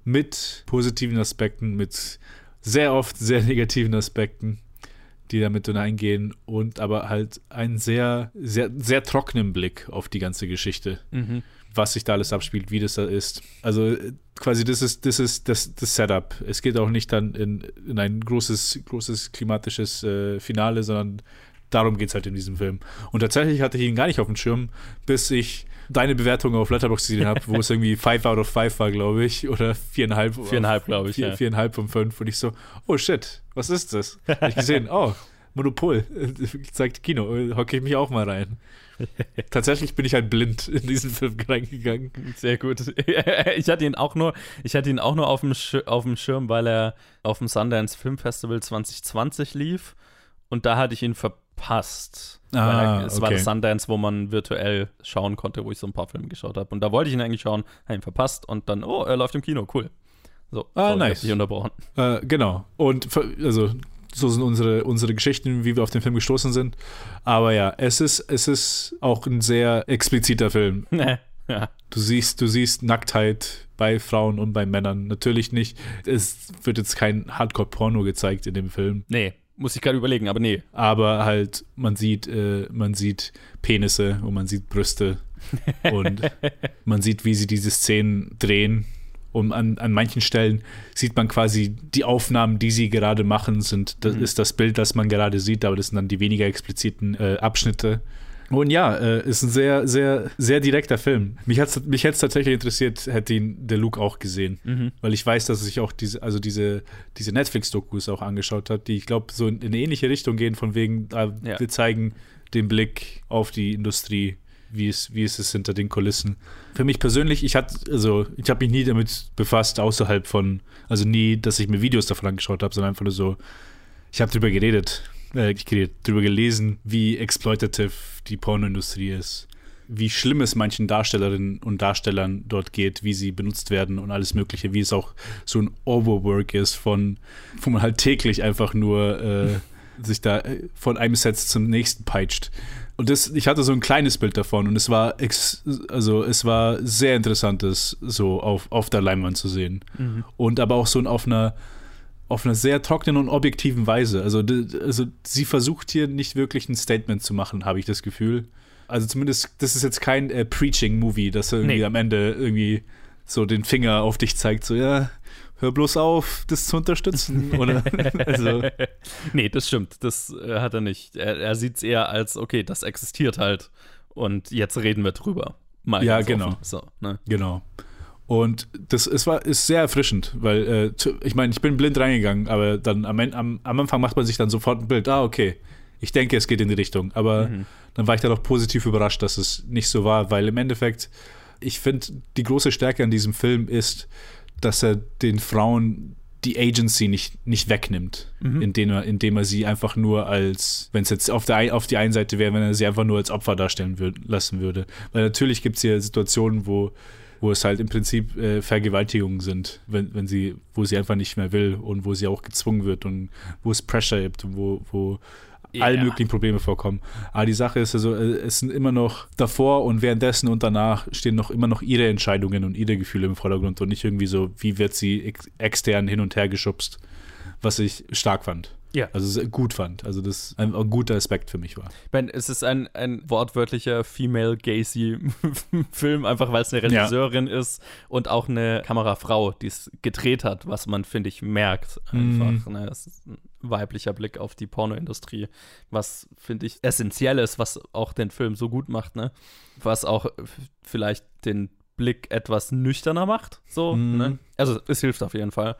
mit positiven Aspekten, mit sehr oft sehr [LAUGHS] negativen Aspekten, die damit hineingehen und aber halt einen sehr, sehr, sehr trockenen Blick auf die ganze Geschichte. Mhm. Was sich da alles abspielt, wie das da ist. Also äh, quasi, das ist, das ist das, das Setup. Es geht auch nicht dann in, in ein großes, großes klimatisches äh, Finale, sondern darum geht es halt in diesem Film. Und tatsächlich hatte ich ihn gar nicht auf dem Schirm, bis ich deine Bewertung auf Letterboxd gesehen habe, wo es irgendwie [LAUGHS] 5 out of 5 war, glaube ich, oder 4,5. Viereinhalb, glaube ich, ja. 4,5 von 5. Und ich so, oh shit, was ist das? Hab ich gesehen, [LAUGHS] oh, Monopol, zeigt Kino, hocke ich mich auch mal rein. Tatsächlich bin ich halt blind in diesen Film reingegangen. Sehr gut. [LAUGHS] Ich hatte ihn auch nur, ich hatte ihn auch nur auf dem, auf dem Schirm, weil er auf dem Sundance Film Festival 2020 lief und da hatte ich ihn verpasst. Ah, er- es war okay. das Sundance, wo man virtuell schauen konnte, wo ich so ein paar Filme geschaut habe. Und da wollte ich ihn eigentlich schauen, habe ihn verpasst und dann, oh, er läuft im Kino, cool. So, Ah, sorry, ich nice. dich unterbrochen. Äh, genau. Und also so sind unsere, unsere Geschichten, wie wir auf den Film gestoßen sind. Aber ja, es ist, es ist auch ein sehr expliziter Film. [LAUGHS] ja. Du siehst, du siehst Nacktheit bei Frauen und bei Männern. Natürlich nicht. Es wird jetzt kein Hardcore-Porno gezeigt in dem Film. Nee, muss ich gerade überlegen, aber nee. Aber halt, man sieht, äh, man sieht Penisse und man sieht Brüste [LAUGHS] und man sieht, wie sie diese Szenen drehen. Und an, an manchen Stellen sieht man quasi die Aufnahmen, die sie gerade machen, sind, das Mhm. ist das Bild, das man gerade sieht, aber das sind dann die weniger expliziten äh, Abschnitte. Und ja, äh, ist ein sehr, sehr, sehr direkter Film. Mich hätte es mich tatsächlich interessiert, hätte ihn der Luke auch gesehen. Mhm. Weil ich weiß, dass er sich auch diese, also diese, diese Netflix-Dokus auch angeschaut hat, die ich glaube, so in eine ähnliche Richtung gehen, von wegen, äh, Ja. wir zeigen den Blick auf die Industrie, wie es, wie es ist hinter den Kulissen. Für mich persönlich, ich hatte, also ich habe mich nie damit befasst, außerhalb von, also nie, dass ich mir Videos davon angeschaut habe, sondern einfach nur so, ich habe drüber geredet, äh, geredet, drüber gelesen, wie exploitative die Pornoindustrie ist, wie schlimm es manchen Darstellerinnen und Darstellern dort geht, wie sie benutzt werden und alles Mögliche, wie es auch so ein Overwork ist, von, wo man halt täglich einfach nur äh, sich da äh, von einem Set zum nächsten peitscht. Und das, ich hatte so ein kleines Bild davon und es war ex, also es war sehr interessant, das so auf, auf der Leinwand zu sehen. Mhm. Und aber auch so auf einer auf einer sehr trockenen und objektiven Weise. Also, also sie versucht hier nicht wirklich ein Statement zu machen, habe ich das Gefühl. Also zumindest, das ist jetzt kein äh, Preaching-Movie, das irgendwie Nee. am Ende irgendwie so den Finger auf dich zeigt, so ja, hör bloß auf, das zu unterstützen. Oder [LAUGHS] also, nee, das stimmt. Das äh, hat er nicht. Er, er sieht es eher als, okay, das existiert halt. Und jetzt reden wir drüber. Mal Ja, genau. So, ne? Genau. Und das es war, ist sehr erfrischend, weil äh, ich meine, ich bin blind reingegangen, aber dann am, am, am Anfang macht man sich dann sofort ein Bild, ah, okay, ich denke, es geht in die Richtung. Aber Mhm. dann war ich dann auch positiv überrascht, dass es nicht so war, weil im Endeffekt, ich finde, die große Stärke an diesem Film ist, dass er den Frauen die Agency nicht, nicht wegnimmt, Mhm. indem, er, indem er sie einfach nur als, wenn es jetzt auf, der, auf die einen Seite wäre, wenn er sie einfach nur als Opfer darstellen würd, lassen würde. Weil natürlich gibt es hier Situationen, wo, wo es halt im Prinzip äh, Vergewaltigungen sind, wenn, wenn sie, wo sie einfach nicht mehr will und wo sie auch gezwungen wird und wo es Pressure gibt und wo, wo alle Ja. möglichen Probleme vorkommen. Aber die Sache ist also, äh, es sind immer noch davor und währenddessen und danach stehen noch immer noch ihre Entscheidungen und ihre Gefühle im Vordergrund und nicht irgendwie so, wie wird sie ex extern hin und her geschubst, was ich stark fand. Ja. Also sehr gut fand. Also das ein, ein guter Aspekt für mich war. Ich meine, es ist ein, ein wortwörtlicher Female Gacy-Film, [LAUGHS] einfach weil es eine Regisseurin ist und auch eine Kamerafrau, die es gedreht hat, was man, finde ich, merkt einfach. Mhm. Ne? Es ist weiblicher Blick auf die Pornoindustrie, was, finde ich, essentiell ist, was auch den Film so gut macht, ne? Was auch vielleicht den Blick etwas nüchterner macht, so, Mhm. ne? Also, es hilft auf jeden Fall.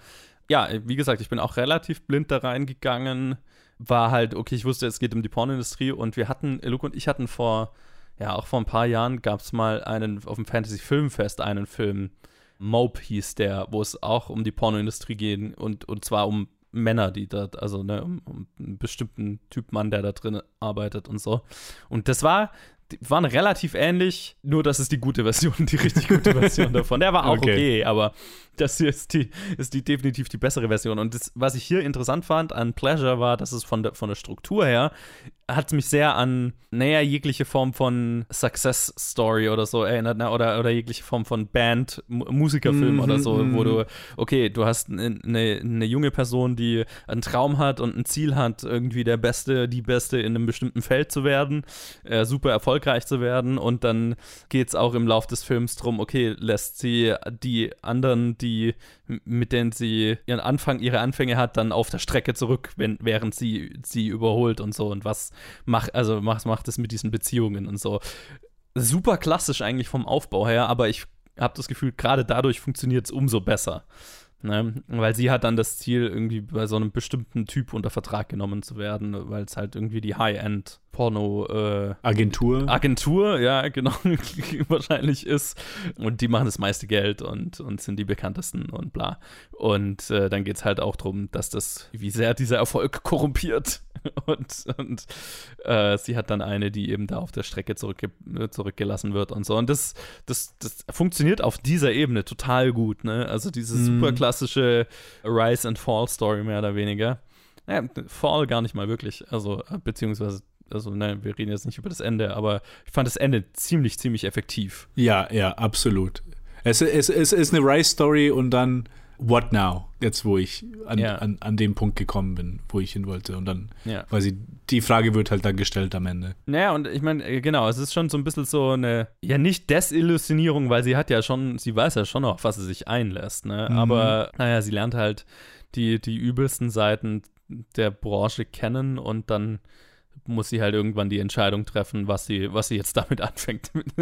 Ja, wie gesagt, ich bin auch relativ blind da reingegangen. War halt, okay, ich wusste, es geht um die Pornoindustrie und wir hatten, Luke und ich hatten vor, ja, auch vor ein paar Jahren gab es mal einen, auf dem Fantasy Filmfest einen Film, Mope hieß der, wo es auch um die Pornoindustrie geht und, und zwar um Männer, die dort, also ne, um, um einen bestimmten Typ Mann, der da drin arbeitet und so. Und das war, die waren relativ ähnlich, nur das ist die gute Version, die richtig gute [LAUGHS] Version davon. Der war auch okay, Okay. aber das hier ist die, ist die definitiv die bessere Version. Und das, was ich hier interessant fand an Pleasure war, dass es von der, von der Struktur her hat mich sehr an, naja, jegliche Form von Success Story oder so erinnert, ne? oder, oder jegliche Form von Band, Musikerfilm Mhm, oder so, wo mhm. du, okay, du hast eine, eine junge Person, die einen Traum hat und ein Ziel hat, irgendwie der Beste, die Beste in einem bestimmten Feld zu werden, äh, super erfolgreich zu werden und dann geht es auch im Lauf des Films drum, okay, lässt sie die anderen, die mit denen sie ihren Anfang, ihre Anfänge hat, dann auf der Strecke zurück, wenn, während sie sie überholt und so und was macht, also macht, macht es mit diesen Beziehungen und so. Super klassisch eigentlich vom Aufbau her, aber ich habe das Gefühl, gerade dadurch funktioniert es umso besser. Ne? Weil sie hat dann das Ziel, irgendwie bei so einem bestimmten Typ unter Vertrag genommen zu werden, weil es halt irgendwie die High-End-Porno äh, Agentur. Agentur, ja, genau, [LAUGHS] wahrscheinlich ist. Und die machen das meiste Geld und, und sind die bekanntesten und bla. Und äh, dann geht es halt auch darum, dass das, wie sehr dieser Erfolg [LAUGHS] korrumpiert. [LAUGHS] Und, und äh, sie hat dann eine, die eben da auf der Strecke zurückge zurückgelassen wird und so. Und das, das, das funktioniert auf dieser Ebene total gut, ne? Also diese Mhm. super klassische Rise and Fall Story mehr oder weniger. Naja, Fall gar nicht mal wirklich. Also, äh, beziehungsweise, also, nein, wir reden jetzt nicht über das Ende, aber ich fand das Ende ziemlich, ziemlich effektiv. Ja, ja, absolut. Es, es, es ist eine Rise-Story und dann What now? Jetzt, wo ich an, Ja. an, an dem Punkt gekommen bin, wo ich hin wollte. Und dann, Ja. weil sie, die Frage wird halt dann gestellt am Ende. Naja, und ich meine, äh, genau, es ist schon so ein bisschen so eine, ja, nicht Desillusionierung, weil sie hat ja schon, sie weiß ja schon, auf was sie sich einlässt, ne? Mhm. Aber, naja, sie lernt halt die, die übelsten Seiten der Branche kennen und dann muss sie halt irgendwann die Entscheidung treffen, was sie, was sie jetzt damit [LAUGHS] anfängt. und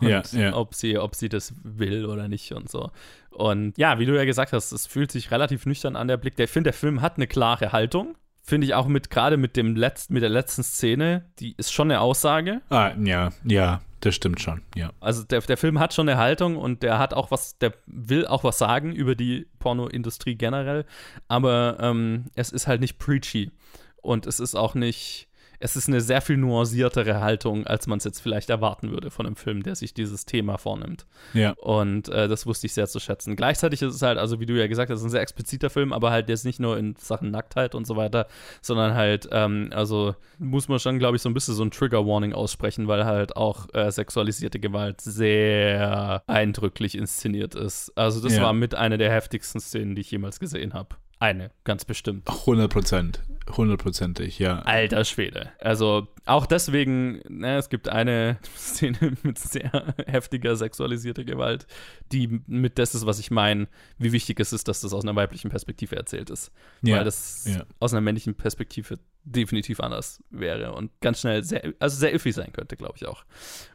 Ja, ja. ob sie, ob sie das will oder nicht und so. Und ja, wie du ja gesagt hast, es fühlt sich relativ nüchtern an, der Blick. Der- Ich finde, der Film hat eine klare Haltung. Finde ich auch mit, gerade mit dem letzten, mit der letzten Szene, die ist schon eine Aussage. Ah, ja, ja, das stimmt schon, ja. Also der, der Film hat schon eine Haltung und der hat auch was, der will auch was sagen über die Pornoindustrie generell, aber ähm, es ist halt nicht preachy und es ist auch nicht, es ist eine sehr viel nuanciertere Haltung, als man es jetzt vielleicht erwarten würde von einem Film, der sich dieses Thema vornimmt. Ja. Und äh, das wusste ich sehr zu schätzen. Gleichzeitig ist es halt, also wie du ja gesagt hast, ein sehr expliziter Film, aber halt jetzt nicht nur in Sachen Nacktheit und so weiter, sondern halt, ähm, also muss man schon, glaube ich, so ein bisschen so ein Trigger-Warning aussprechen, weil halt auch äh, sexualisierte Gewalt sehr eindrücklich inszeniert ist. Also das Ja. war mit einer der heftigsten Szenen, die ich jemals gesehen habe. Eine, ganz bestimmt. 100 Prozent. Hundertprozentig, ja. Alter Schwede. Also auch deswegen, ne, es gibt eine [LAUGHS] Szene mit sehr heftiger sexualisierter Gewalt, die mit das ist, was ich meine, wie wichtig es ist, dass das aus einer weiblichen Perspektive erzählt ist. Ja, Weil das ja. aus einer männlichen Perspektive definitiv anders wäre und ganz schnell sehr, also sehr iffy sein könnte, glaube ich auch.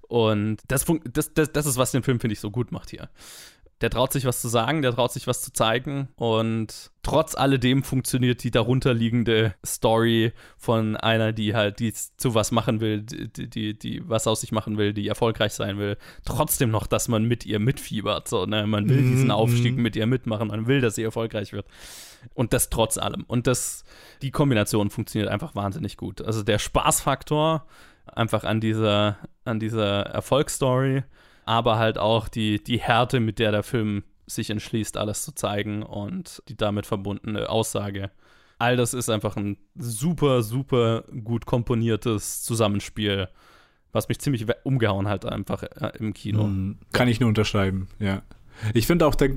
Und das, das, das, das ist, was den Film, finde ich, so gut macht hier. Der traut sich was zu sagen, der traut sich was zu zeigen und trotz alledem funktioniert die darunterliegende Story von einer, die halt die zu was machen will, die, die, die was aus sich machen will, die erfolgreich sein will, trotzdem noch, dass man mit ihr mitfiebert. So, ne? Man will Mhm, diesen Aufstieg mhm. mit ihr mitmachen, man will, dass sie erfolgreich wird. Und das trotz allem. Und das, die Kombination funktioniert einfach wahnsinnig gut. Also der Spaßfaktor einfach an dieser, an dieser Erfolgsstory, aber halt auch die, die Härte, mit der der Film sich entschließt, alles zu zeigen und die damit verbundene Aussage. All das ist einfach ein super, super gut komponiertes Zusammenspiel, was mich ziemlich umgehauen hat, einfach äh, im Kino. Mhm. Kann ich nur unterschreiben, ja. Ich finde auch, der,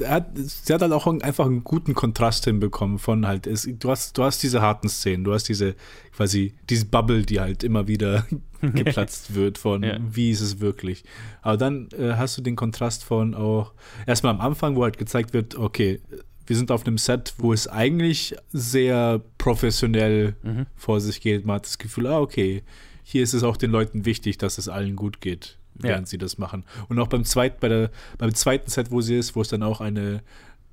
er hat, sie hat halt auch einfach einen guten Kontrast hinbekommen von halt, es, du, hast, du hast diese harten Szenen, du hast diese quasi, diese Bubble, die halt immer wieder [LAUGHS] geplatzt wird von, Ja. wie ist es wirklich. Aber dann äh, hast du den Kontrast von auch, erstmal am Anfang, wo halt gezeigt wird, okay, wir sind auf einem Set, wo es eigentlich sehr professionell Mhm. vor sich geht. Man hat das Gefühl, ah, okay, hier ist es auch den Leuten wichtig, dass es allen gut geht, während Ja. sie das machen. Und auch beim zweiten, bei der, beim zweiten Set, wo sie ist, wo es dann auch eine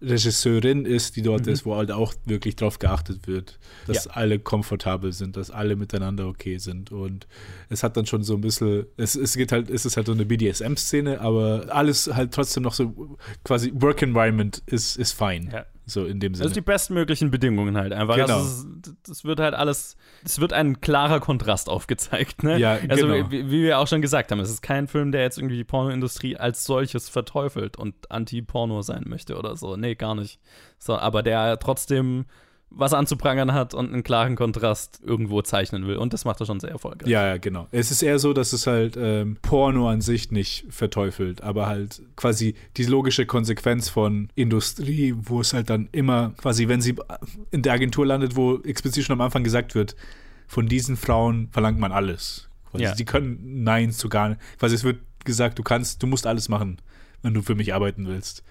Regisseurin ist, die dort Mhm. ist, wo halt auch wirklich drauf geachtet wird, dass Ja. alle komfortabel sind, dass alle miteinander okay sind. Und es hat dann schon so ein bisschen, es, es geht halt, es ist halt so eine BDSM-Szene, aber alles halt trotzdem noch so quasi Work Environment ist, ist fein. Ja. So in dem Sinne. Also die bestmöglichen Bedingungen halt einfach. Genau. Also das wird halt alles, es wird ein klarer Kontrast aufgezeigt. Ne? Ja, also genau. wie, wie wir auch schon gesagt haben, es ist kein Film, der jetzt irgendwie die Pornoindustrie als solches verteufelt und anti-Porno sein möchte oder so. Nee, gar nicht. So, aber der trotzdem was anzuprangern hat und einen klaren Kontrast irgendwo zeichnen will. Und das macht er schon sehr erfolgreich. Ja, ja, genau. Es ist eher so, dass es halt ähm, Porno an sich nicht verteufelt, aber halt quasi die logische Konsequenz von Industrie, wo es halt dann immer quasi, wenn sie in der Agentur landet, wo explizit schon am Anfang gesagt wird, von diesen Frauen verlangt man alles. Quasi, Ja. Sie können Nein zu gar nicht. Quasi es wird gesagt, du kannst, du musst alles machen, wenn du für mich arbeiten willst.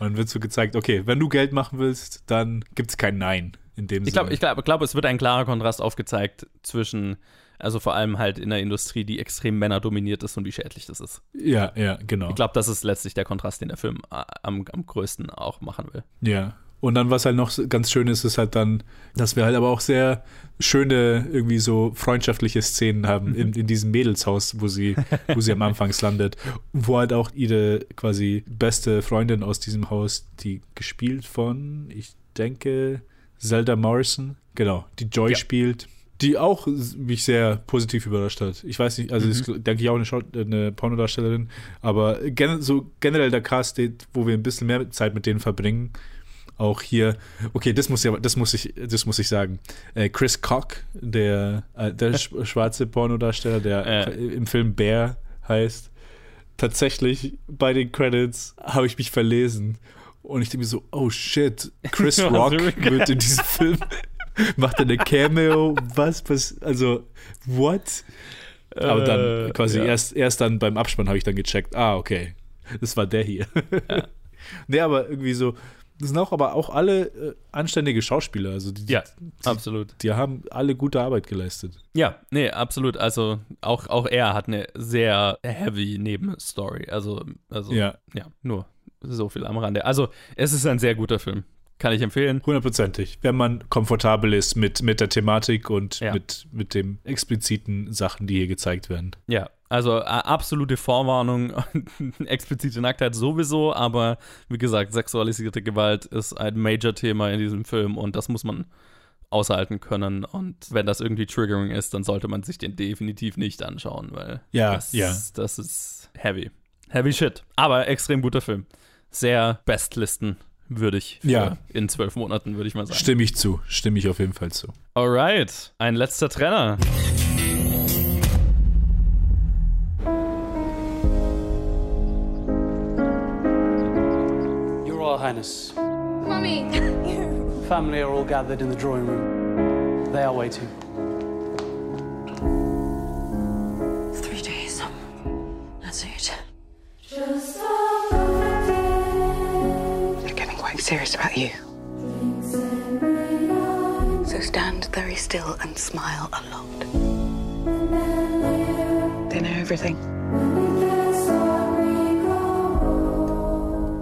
Und dann wird so gezeigt, okay, wenn du Geld machen willst, dann gibt es kein Nein in dem Ich glaube, ich glaube, glaube, es wird ein klarer Kontrast aufgezeigt zwischen, also vor allem halt in der Industrie, die extrem männerdominiert ist und wie schädlich das ist. Ja, ja, genau. Ich glaube, das ist letztlich der Kontrast, den der Film äh, am, am größten auch machen will. Ja. Und dann, was halt noch ganz schön ist, ist halt dann, dass wir halt aber auch sehr schöne, irgendwie so freundschaftliche Szenen haben in, in diesem Mädelshaus, wo sie, wo sie am [LAUGHS] Anfangs landet. Wo halt auch ihre quasi beste Freundin aus diesem Haus, die gespielt von, ich denke, Zelda Morrison, genau, die Joy spielt, die auch mich sehr positiv überrascht hat. Ich weiß nicht, also Mhm. ist, denke ich, auch eine, Schau eine Pornodarstellerin, aber gen so generell der Cast, wo wir ein bisschen mehr Zeit mit denen verbringen, auch hier, okay, das muss ja, das muss ich, das muss ich sagen. Äh, Chris Cock, der, äh, der sch schwarze Pornodarsteller, der Äh. im Film Bear heißt, tatsächlich bei den Credits habe ich mich verlesen. Und ich denke mir so, oh shit, Chris [LAUGHS] Ja, Rock wird in diesem Film, [LAUGHS] macht er eine Cameo, was, was, also, what? Aber dann Äh, quasi ja. erst, erst dann beim Abspann habe ich dann gecheckt, ah, okay, das war der hier. [LAUGHS] nee, aber irgendwie so, das sind auch aber auch alle äh, anständige Schauspieler. Also die, Ja, die, absolut. Die haben alle gute Arbeit geleistet. Ja, nee, absolut. Also auch, auch er hat eine sehr heavy Nebenstory. Also, also Ja. ja, nur so viel am Rande. Also es ist ein sehr guter Film. Kann ich empfehlen. Hundertprozentig. Wenn man komfortabel ist mit, mit der Thematik und Ja. mit, mit dem expliziten Sachen, die hier gezeigt werden. Ja, also absolute Vorwarnung, [LAUGHS] explizite Nacktheit sowieso, aber wie gesagt, sexualisierte Gewalt ist ein Major-Thema in diesem Film und das muss man aushalten können. Und wenn das irgendwie triggering ist, dann sollte man sich den definitiv nicht anschauen, weil Ja, das, ja. das ist heavy. Heavy shit. Aber extrem guter Film. Sehr Bestlisten würdig Ja. in zwölf Monaten, würde ich mal sagen. Stimme ich zu. Stimme ich auf jeden Fall zu. Alright, ein letzter Trenner. Your Royal Highness, Mummy! [LAUGHS] family are all gathered in the drawing room. They are waiting. Three days. That's it. They're quite serious about you. So stand very still and smile a lot. They know everything.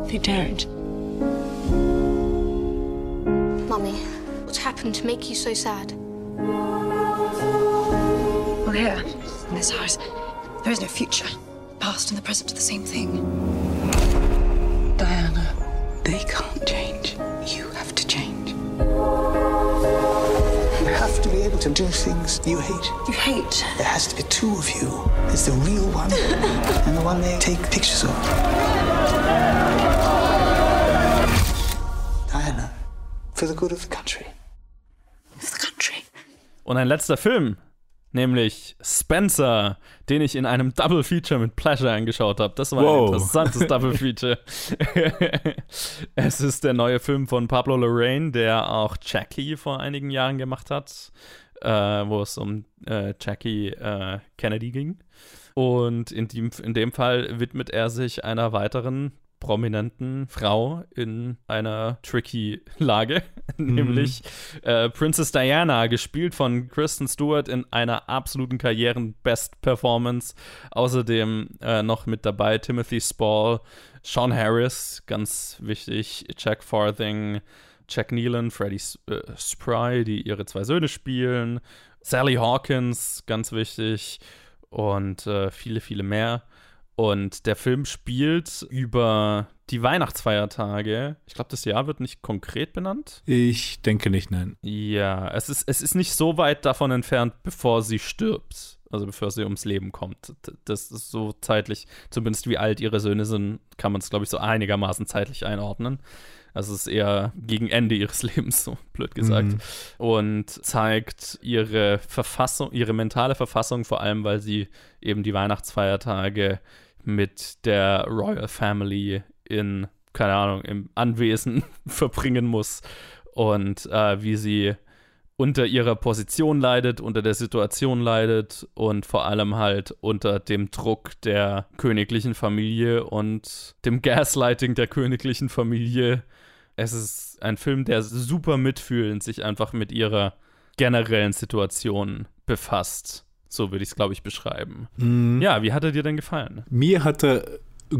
They don't. Mummy, what's happened to make you so sad? Well, here, in this house, there is no future. Past and the present are the same thing. Diana, they can't change. You have to change. You have to be able to do things you hate. You hate? There has to be two of you. There's the real one [LAUGHS] and the one they take pictures of. Diana, for the good of the country. Und oh ein letzter Film, nämlich Spencer, den ich in einem Double Feature mit Pleasure angeschaut habe. Das war ein Wow. interessantes [LAUGHS] Double Feature. [LAUGHS] es ist der neue Film von Pablo Lorraine, der auch Jackie vor einigen Jahren gemacht hat, äh, wo es um äh, Jackie äh, Kennedy ging. Und in dem, in dem Fall widmet er sich einer weiteren prominenten Frau in einer tricky Lage, [LAUGHS] nämlich äh, Princess Diana, gespielt von Kristen Stewart in einer absoluten Karrieren-Best-Performance. Außerdem äh, noch mit dabei Timothy Spall, Sean Harris, ganz wichtig, Jack Farthing, Jack Nealon, Freddie äh, Spry, die ihre zwei Söhne spielen, Sally Hawkins, ganz wichtig, und äh, viele, viele mehr. Und der Film spielt über die Weihnachtsfeiertage. Ich glaube, das Jahr wird nicht konkret benannt. Ich denke nicht, nein. Ja, es ist, es ist nicht so weit davon entfernt, bevor sie stirbt. Also bevor sie ums Leben kommt. Das ist so zeitlich, zumindest wie alt ihre Söhne sind, kann man es, glaube ich, so einigermaßen zeitlich einordnen. Also es ist eher gegen Ende ihres [LAUGHS] Lebens, so blöd gesagt. Mhm. Und zeigt ihre Verfassung, ihre mentale Verfassung, vor allem, weil sie eben die Weihnachtsfeiertage mit der Royal Family in, keine Ahnung, im Anwesen [LAUGHS] verbringen muss. Und äh, wie sie unter ihrer Position leidet, unter der Situation leidet und vor allem halt unter dem Druck der königlichen Familie und dem Gaslighting der königlichen Familie. Es ist ein Film, der super mitfühlend sich einfach mit ihrer generellen Situation befasst. So würde ich es, glaube ich, beschreiben. Mhm. Ja, wie hat er dir denn gefallen? Mir hat er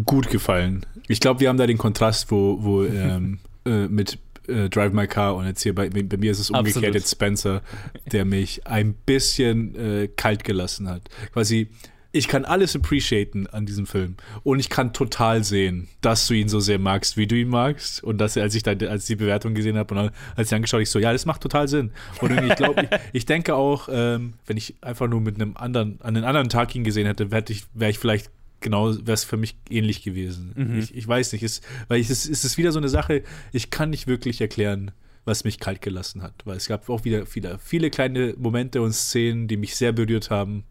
gut gefallen. Ich glaube, wir haben da den Kontrast, wo, wo [LAUGHS] ähm, äh, mit äh, Drive My Car und jetzt hier bei, bei mir ist es umgekehrt Absolut. jetzt Spencer, der mich ein bisschen äh, kalt gelassen hat. Quasi, ich kann alles appreciaten an diesem Film und ich kann total sehen, dass du ihn so sehr magst, wie du ihn magst und dass als ich da als die Bewertung gesehen habe und dann, als ich angeschaut, ich so, ja, das macht total Sinn. Und ich glaube, ich, ich denke auch, ähm, wenn ich einfach nur mit einem anderen an einem anderen Tag ihn gesehen hätte, wäre ich, wär ich vielleicht genau, wäre es für mich ähnlich gewesen. Mhm. Ich, ich weiß nicht, ist, weil es, es ist wieder so eine Sache, ich kann nicht wirklich erklären, was mich kalt gelassen hat. Weil es gab auch wieder viele, viele kleine Momente und Szenen, die mich sehr berührt haben.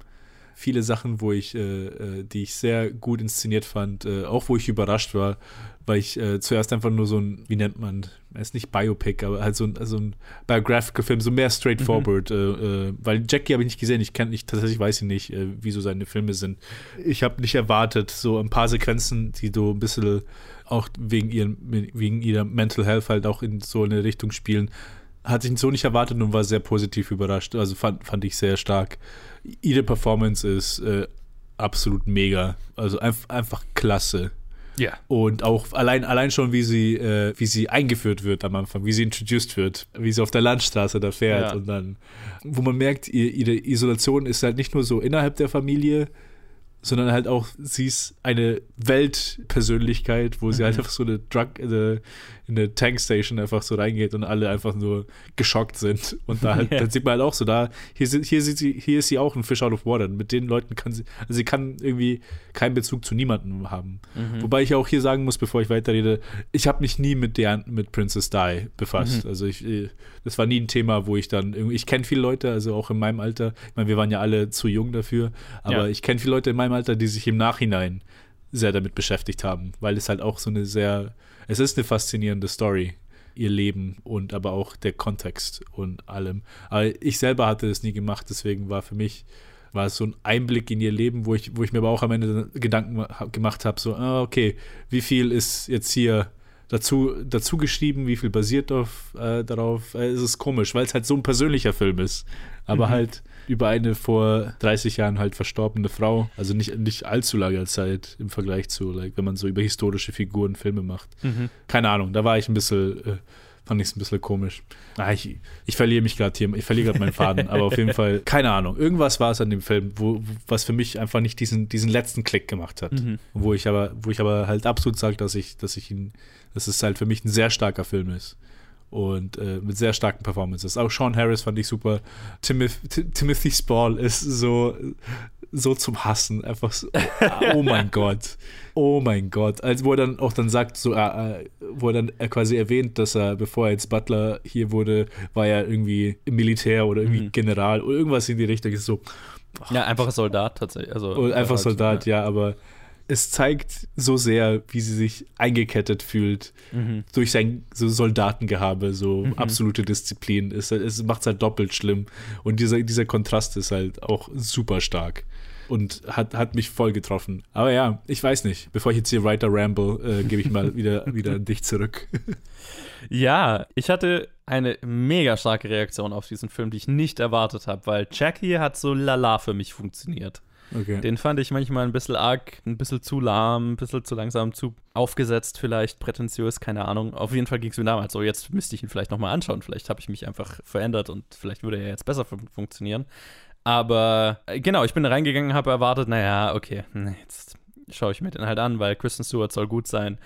Viele Sachen, wo ich, äh, äh, die ich sehr gut inszeniert fand, äh, auch wo ich überrascht war, weil ich äh, zuerst einfach nur so ein, wie nennt man, er ist nicht Biopic, aber halt so ein, so ein Biographical Film, so mehr straightforward, äh, äh, weil Jackie habe ich nicht gesehen, ich kenne nicht, tatsächlich weiß ich nicht, äh, wie so seine Filme sind. Ich habe nicht erwartet, so ein paar Sequenzen, die so ein bisschen auch wegen, ihren, wegen ihrer Mental Health halt auch in so eine Richtung spielen, hatte ich so nicht erwartet und war sehr positiv überrascht. Also fand, fand ich sehr stark. Ihre Performance ist äh, absolut mega. Also einf einfach klasse. Ja. Und auch allein, allein schon, wie sie, äh, wie sie eingeführt wird am Anfang, wie sie introduced wird, wie sie auf der Landstraße da fährt Ja. und dann, wo man merkt, ihr, ihre Isolation ist halt nicht nur so innerhalb der Familie, sondern halt auch, sie ist eine Weltpersönlichkeit, wo sie Mhm. halt einfach so eine Drug, in eine, in eine Tankstation einfach so reingeht und alle einfach nur geschockt sind. Und da halt, [LAUGHS] Ja. dann sieht man halt auch so, da, hier, hier, sieht sie, hier ist sie auch ein Fish out of water. Mit den Leuten kann sie, also sie kann irgendwie keinen Bezug zu niemandem haben. Mhm. Wobei ich auch hier sagen muss, bevor ich weiterrede, ich habe mich nie mit der, mit Princess Di befasst. Mhm. Also ich, äh, das war nie ein Thema, wo ich dann irgendwie, ich kenne viele Leute, also auch in meinem Alter, ich meine, wir waren ja alle zu jung dafür, aber Ja. ich kenne viele Leute in meinem Alter, die sich im Nachhinein sehr damit beschäftigt haben, weil es halt auch so eine sehr, es ist eine faszinierende Story, ihr Leben und aber auch der Kontext und allem. Aber ich selber hatte das nie gemacht, deswegen war für mich war es so ein Einblick in ihr Leben, wo ich, wo ich mir aber auch am Ende Gedanken gemacht habe, so, ah, okay, wie viel ist jetzt hier dazu, dazu geschrieben, wie viel basiert auf, äh, darauf. Äh, es ist komisch, weil es halt so ein persönlicher Film ist. Aber Mhm. halt über eine vor 30 Jahren halt verstorbene Frau. Also nicht, nicht allzu lange Zeit im Vergleich zu, like, wenn man so über historische Figuren Filme macht. Mhm. Keine Ahnung, da war ich ein bisschen, äh, fand ich es ein bisschen komisch. Ah, ich, ich verliere mich gerade hier, ich verliere gerade meinen Faden, aber auf jeden [LAUGHS] Fall, keine Ahnung. Irgendwas war es an dem Film, wo, wo- was für mich einfach nicht diesen, diesen letzten Klick gemacht hat. Mhm. Wo ich aber, wo ich aber halt absolut sage, dass ich, dass ich ihn, dass es halt für mich ein sehr starker Film ist. Und äh, mit sehr starken Performances. Auch Sean Harris fand ich super. Timoth Ti- Timothy Spall ist so, so zum Hassen. Einfach so, oh mein [LAUGHS] Gott. Oh mein Gott. Also, wo er dann auch dann sagt, so, äh, äh, wo er dann quasi erwähnt, dass er, bevor er jetzt Butler hier wurde, war er irgendwie im Militär oder irgendwie General oder irgendwas in die Richtung. Ist so, Ja, einfacher Soldat tatsächlich. Also, einfach halt, Soldat, ja. aber es zeigt so sehr, wie sie sich eingekettet fühlt Mhm. durch sein so Soldatengehabe, so Mhm. absolute Disziplin. Es, es macht es halt doppelt schlimm. Und dieser, dieser Kontrast ist halt auch super stark. Und hat, hat mich voll getroffen. Aber ja, ich weiß nicht. Bevor ich jetzt hier Writer Ramble, äh, gebe ich mal wieder, [LAUGHS] wieder an dich zurück. Ja, ich hatte eine mega starke Reaktion auf diesen Film, die ich nicht erwartet habe, weil Jackie hat so lala für mich funktioniert. Okay. Den fand ich manchmal ein bisschen arg, ein bisschen zu lahm, ein bisschen zu langsam, zu aufgesetzt, vielleicht prätentiös, keine Ahnung. Auf jeden Fall ging es mir damals so. Jetzt müsste ich ihn vielleicht nochmal anschauen. Vielleicht habe ich mich einfach verändert und vielleicht würde er jetzt besser fun funktionieren. Aber äh, genau, ich bin reingegangen, habe erwartet, naja, okay, jetzt schaue ich mir den halt an, weil Kristen Stewart soll gut sein.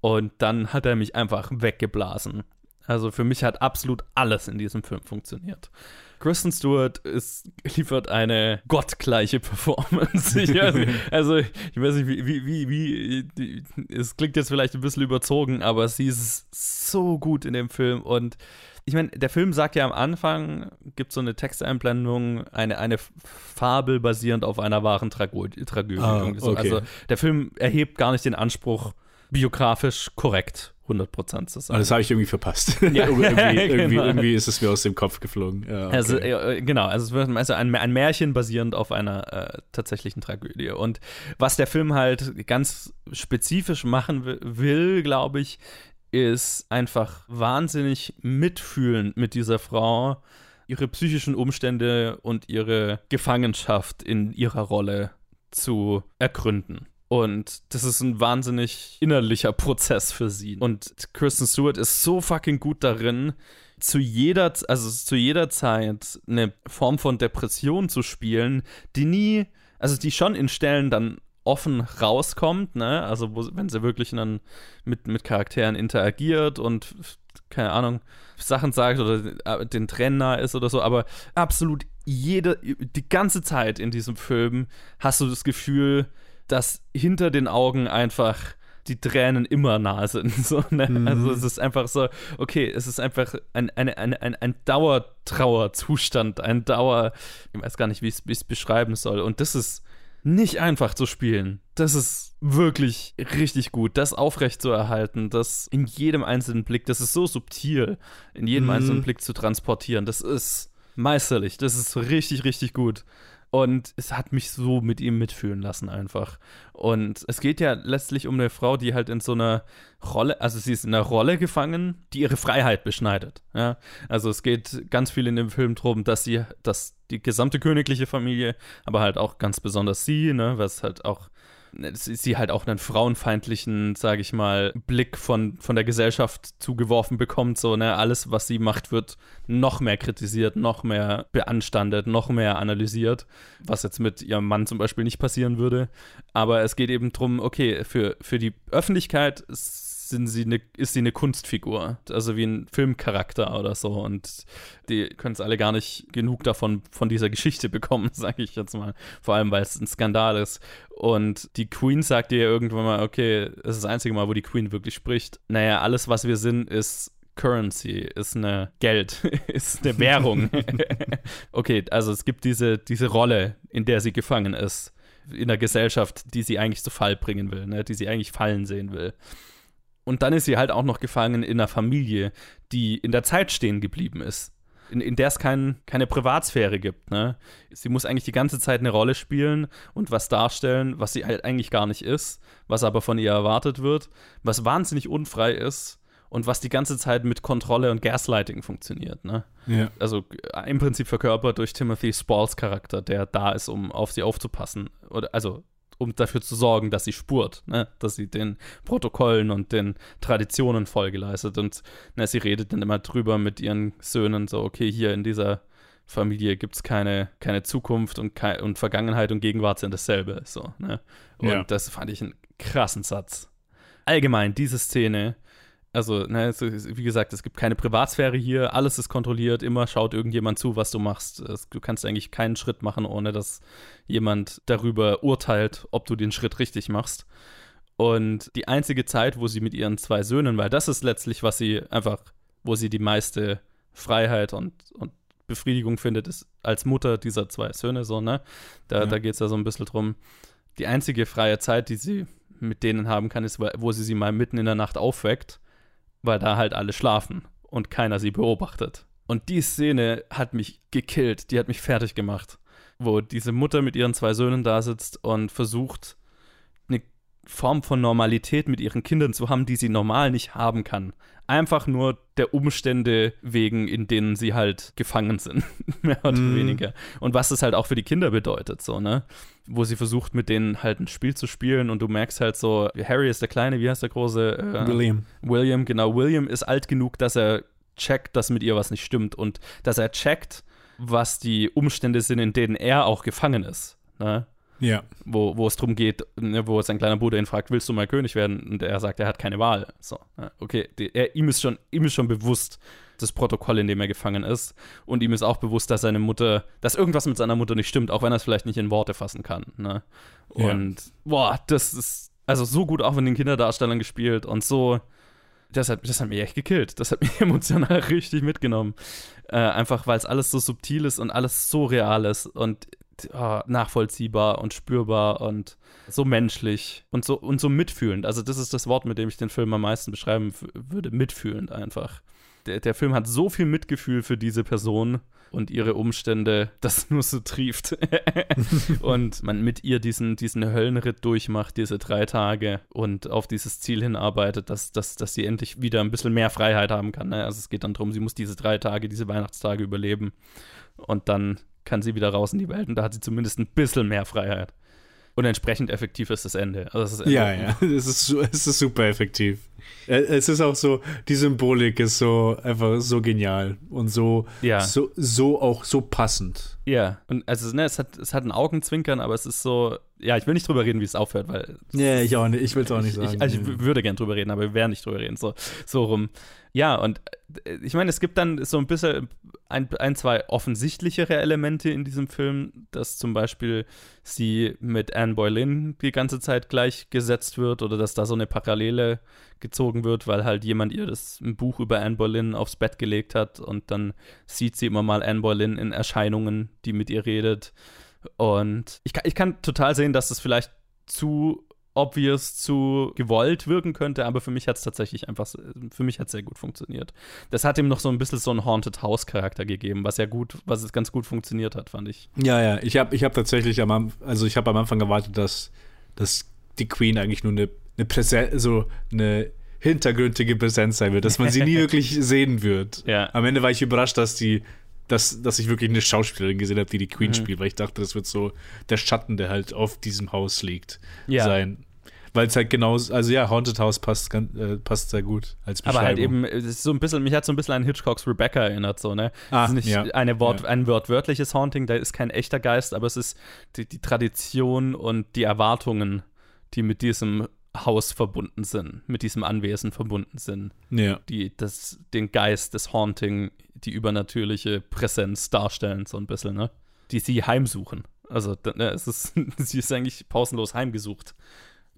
Und dann hat er mich einfach weggeblasen. Also für mich hat absolut alles in diesem Film funktioniert. Kristen Stewart ist, liefert eine gottgleiche Performance. [LAUGHS] Ich weiß also, ich weiß nicht, wie, wie, wie, wie, die- es klingt jetzt vielleicht ein bisschen überzogen, aber sie ist so gut in dem Film und ich meine, der Film sagt ja am Anfang, gibt so eine Texteinblendung, eine, eine Fabel basierend auf einer wahren Tragödie. Tragödie Ah, okay. Also der Film erhebt gar nicht den Anspruch, biografisch korrekt 100% zu sein. Aber das habe ich irgendwie verpasst. [LAUGHS] Ja, [LAUGHS] irgendwie, irgendwie, genau. irgendwie ist es mir aus dem Kopf geflogen. Ja, okay. Also, äh, genau, also es wird also ein, ein Märchen basierend auf einer äh, tatsächlichen Tragödie. Und was der Film halt ganz spezifisch machen wi- will, glaube ich, ist einfach wahnsinnig mitfühlen mit dieser Frau, ihre psychischen Umstände und ihre Gefangenschaft in ihrer Rolle zu ergründen. Und das ist ein wahnsinnig innerlicher Prozess für sie. Und Kristen Stewart ist so fucking gut darin, zu jeder, also zu jeder Zeit eine Form von Depression zu spielen, die nie, also die schon in Stellen dann offen rauskommt, ne? Also wo, wenn sie wirklich dann mit, mit Charakteren interagiert und keine Ahnung, Sachen sagt oder äh, den Tränen nahe ist oder so, aber absolut jede, die ganze Zeit in diesem Film hast du das Gefühl, dass hinter den Augen einfach die Tränen immer nah sind. [LAUGHS] So, ne? Mhm. Also es ist einfach so, okay, es ist einfach ein, eine, eine, ein, ein Dauertrauerzustand, ein Dauer, ich weiß gar nicht, wie ich es beschreiben soll. Und das ist nicht einfach zu spielen. Das ist wirklich richtig gut, das aufrecht zu erhalten, das in jedem einzelnen Blick, das ist so subtil, in jedem Mhm. einzelnen Blick zu transportieren. Das ist meisterlich, das ist richtig, richtig gut. Und es hat mich so mit ihm mitfühlen lassen einfach. Und es geht ja letztlich um eine Frau, die halt in so einer Rolle, also sie ist in einer Rolle gefangen, die ihre Freiheit beschneidet. Ja? Also es geht ganz viel in dem Film drum, dass sie, dass die gesamte königliche Familie, aber halt auch ganz besonders sie, ne, was halt auch sie sie halt auch einen frauenfeindlichen, sage ich mal, Blick von, von der Gesellschaft zugeworfen bekommt. So, ne, alles, was sie macht, wird noch mehr kritisiert, noch mehr beanstandet, noch mehr analysiert, was jetzt mit ihrem Mann zum Beispiel nicht passieren würde. Aber es geht eben drum, okay, für, für die Öffentlichkeit sind sie eine, ist sie eine Kunstfigur, also wie ein Filmcharakter oder so. Und die können es alle gar nicht genug davon, von dieser Geschichte bekommen, [LAUGHS] sage ich jetzt mal. Vor allem, weil es ein Skandal ist. Und die Queen sagt ihr irgendwann mal, okay, das ist das einzige Mal, wo die Queen wirklich spricht. Naja, alles, was wir sind, ist Currency, ist eine Geld, [LAUGHS] ist eine Währung. [LAUGHS] okay, also es gibt diese, diese Rolle, in der sie gefangen ist. In der Gesellschaft, die sie eigentlich zu Fall bringen will, ne? die sie eigentlich fallen sehen will. Und dann ist sie halt auch noch gefangen in einer Familie, die in der Zeit stehen geblieben ist. In, in der es kein, keine Privatsphäre gibt. Ne? Sie muss eigentlich die ganze Zeit eine Rolle spielen und was darstellen, was sie halt eigentlich gar nicht ist, was aber von ihr erwartet wird, was wahnsinnig unfrei ist und was die ganze Zeit mit Kontrolle und Gaslighting funktioniert. Ne? Ja. Also äh, im Prinzip verkörpert durch Timothy Spalls Charakter, der da ist, um auf sie aufzupassen. Oder also um dafür zu sorgen, dass sie spurt, ne? dass sie den Protokollen und den Traditionen Folge leistet. Und ne, sie redet dann immer drüber mit ihren Söhnen, so, okay, hier in dieser Familie gibt es keine, keine Zukunft und, kei und Vergangenheit und Gegenwart sind dasselbe. So, ne? Und Ja. das fand ich einen krassen Satz. Allgemein, diese Szene, also, ne, es wie gesagt, es gibt keine Privatsphäre hier, alles ist kontrolliert, immer schaut irgendjemand zu, was du machst. Du kannst eigentlich keinen Schritt machen, ohne dass jemand darüber urteilt, ob du den Schritt richtig machst. Und die einzige Zeit, wo sie mit ihren zwei Söhnen, weil das ist letztlich, was sie einfach, wo sie die meiste Freiheit und, und Befriedigung findet, ist als Mutter dieser zwei Söhne, so, ne? Da, Ja. da geht es ja so ein bisschen drum. Die einzige freie Zeit, die sie mit denen haben kann, ist, wo sie sie mal mitten in der Nacht aufweckt, weil da halt alle schlafen und keiner sie beobachtet. Und die Szene hat mich gekillt, die hat mich fertig gemacht, wo diese Mutter mit ihren zwei Söhnen da sitzt und versucht, Form von Normalität mit ihren Kindern zu haben, die sie normal nicht haben kann. Einfach nur der Umstände wegen, in denen sie halt gefangen sind, [LAUGHS] mehr oder Mhm. weniger. Und was das halt auch für die Kinder bedeutet, so, ne? Wo sie versucht, mit denen halt ein Spiel zu spielen und du merkst halt so, Harry ist der Kleine, wie heißt der große? Äh, William. William, genau. William ist alt genug, dass er checkt, dass mit ihr was nicht stimmt und dass er checkt, was die Umstände sind, in denen er auch gefangen ist. Ne? Ja. Wo, wo es darum geht, ne, wo sein kleiner Bruder ihn fragt, willst du mal König werden? Und er sagt, er hat keine Wahl. So, okay, er, ihm, ist schon, ihm ist schon bewusst, das Protokoll, in dem er gefangen ist. Und ihm ist auch bewusst, dass seine Mutter, dass irgendwas mit seiner Mutter nicht stimmt, auch wenn er es vielleicht nicht in Worte fassen kann. Ne? Und ja. boah, das ist also so gut auch von den Kinderdarstellern gespielt und so. Das hat, das hat mich echt gekillt. Das hat [LAUGHS] mich emotional richtig mitgenommen. Äh, einfach weil es alles so subtil ist und alles so real ist und oh, nachvollziehbar und spürbar und so menschlich und so und so mitfühlend. Also das ist das Wort, mit dem ich den Film am meisten beschreiben würde, mitfühlend einfach. Der, der Film hat so viel Mitgefühl für diese Person und ihre Umstände, das [LAUGHS] nur so trieft. [LAUGHS] und man mit ihr diesen, diesen Höllenritt durchmacht, diese drei Tage und auf dieses Ziel hinarbeitet, dass, dass, dass sie endlich wieder ein bisschen mehr Freiheit haben kann. Ne? Also es geht dann darum, sie muss diese drei Tage, diese Weihnachtstage überleben und dann kann sie wieder raus in die Welt und da hat sie zumindest ein bisschen mehr Freiheit. Und entsprechend effektiv ist das Ende. Also das Ende ja, ja, [LAUGHS] es ist, es ist super effektiv. Es ist auch so, die Symbolik ist so einfach so genial und so, ja. so, so auch so passend. Ja, und also ne, es hat, es hat ein Augenzwinkern, aber es ist so, ja, ich will nicht drüber reden, wie es aufhört, weil. Ja, ich auch nicht, ich will es auch nicht sagen. Ich, also ich würde gern drüber reden, aber wir werden nicht drüber reden, so, so rum. Ja, und äh, ich meine, es gibt dann so ein bisschen ein, ein, zwei offensichtlichere Elemente in diesem Film, dass zum Beispiel sie mit Anne Boleyn die ganze Zeit gleichgesetzt wird oder dass da so eine Parallele gezogen wird, weil halt jemand ihr das ein Buch über Anne Boleyn aufs Bett gelegt hat und dann sieht sie immer mal Anne Boleyn in Erscheinungen, die mit ihr redet. Und ich kann, ich kann total sehen, dass es das vielleicht zu obvious zu gewollt wirken könnte, aber für mich hat es tatsächlich einfach, für mich hat es sehr gut funktioniert. Das hat ihm noch so ein bisschen so einen Haunted House Charakter gegeben, was ja gut, was es ganz gut funktioniert hat, fand ich. Ja, ja, ich habe ich hab tatsächlich am, also ich habe am Anfang erwartet, dass, dass die Queen eigentlich nur eine, eine Präsenz, so eine hintergründige Präsenz sein wird, dass man sie nie [LAUGHS] wirklich sehen wird. Ja. Am Ende war ich überrascht, dass die dass, dass ich wirklich eine Schauspielerin gesehen habe, die die Queen Mhm. spielt, weil ich dachte, das wird so der Schatten, der halt auf diesem Haus liegt, Ja. sein. Weil es halt genau, also ja, Haunted House passt, ganz- äh, passt sehr gut als Beschreibung. Aber halt eben, es ist so ein bisschen, mich hat so ein bisschen an Hitchcocks Rebecca erinnert, so, ne? Ah, es ist nicht ja, eine Wort, ja. ein wortwörtliches Haunting, da ist kein echter Geist, aber es ist die, die Tradition und die Erwartungen, die mit diesem Haus verbunden sind, mit diesem Anwesen verbunden sind. Ja. Die das, den Geist des Haunting, die übernatürliche Präsenz darstellen, so ein bisschen, ne? Die sie heimsuchen. Also, ne, es ist, [LAUGHS] sie ist eigentlich pausenlos heimgesucht.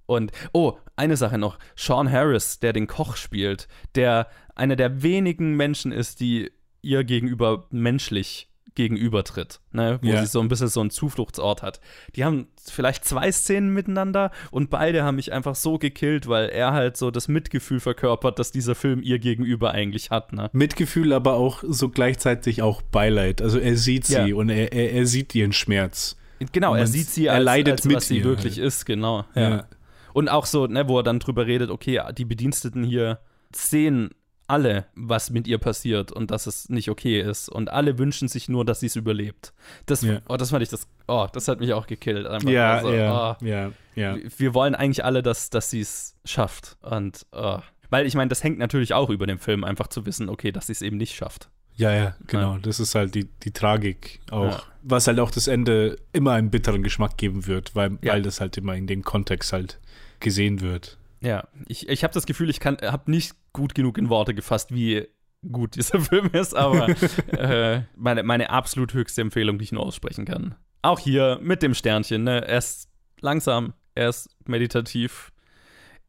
Und, oh, eine Sache noch. Sean Harris, der den Koch spielt, der einer der wenigen Menschen ist, die ihr gegenüber menschlich gegenübertritt, ne? wo Ja. sie so ein bisschen so einen Zufluchtsort hat. Die haben vielleicht zwei Szenen miteinander und beide haben mich einfach so gekillt, weil er halt so das Mitgefühl verkörpert, das dieser Film ihr gegenüber eigentlich hat. Ne? Mitgefühl, aber auch so gleichzeitig auch Beileid. Also er sieht sie Ja. und er, er, er sieht ihren Schmerz. Genau, Und er sieht sie er als, leidet als mit was sie wirklich halt. ist, genau. Ja. Ja. Und auch so, ne, wo er dann drüber redet, okay, die Bediensteten hier sehen alle, was mit ihr passiert und dass es nicht okay ist. Und alle wünschen sich nur, dass sie es überlebt. Das, Ja. oh, das fand ich das, oh, das hat mich auch gekillt. Ja, Also, ja, oh. ja, ja. Wir wollen eigentlich alle, dass, dass sie es schafft. Und, oh. weil ich meine, das hängt natürlich auch über dem Film, einfach zu wissen, okay, dass sie es eben nicht schafft. Ja, ja, genau. Das ist halt die, die Tragik auch. Ja. Was halt auch das Ende immer einen bitteren Geschmack geben wird, weil, Ja. weil das halt immer in dem Kontext halt gesehen wird. Ja, ich, ich habe das Gefühl, ich habe nicht gut genug in Worte gefasst, wie gut dieser [LAUGHS] Film ist, aber [LAUGHS] äh, meine, meine absolut höchste Empfehlung, die ich nur aussprechen kann. Auch hier mit dem Sternchen, ne? Er ist langsam, er ist meditativ.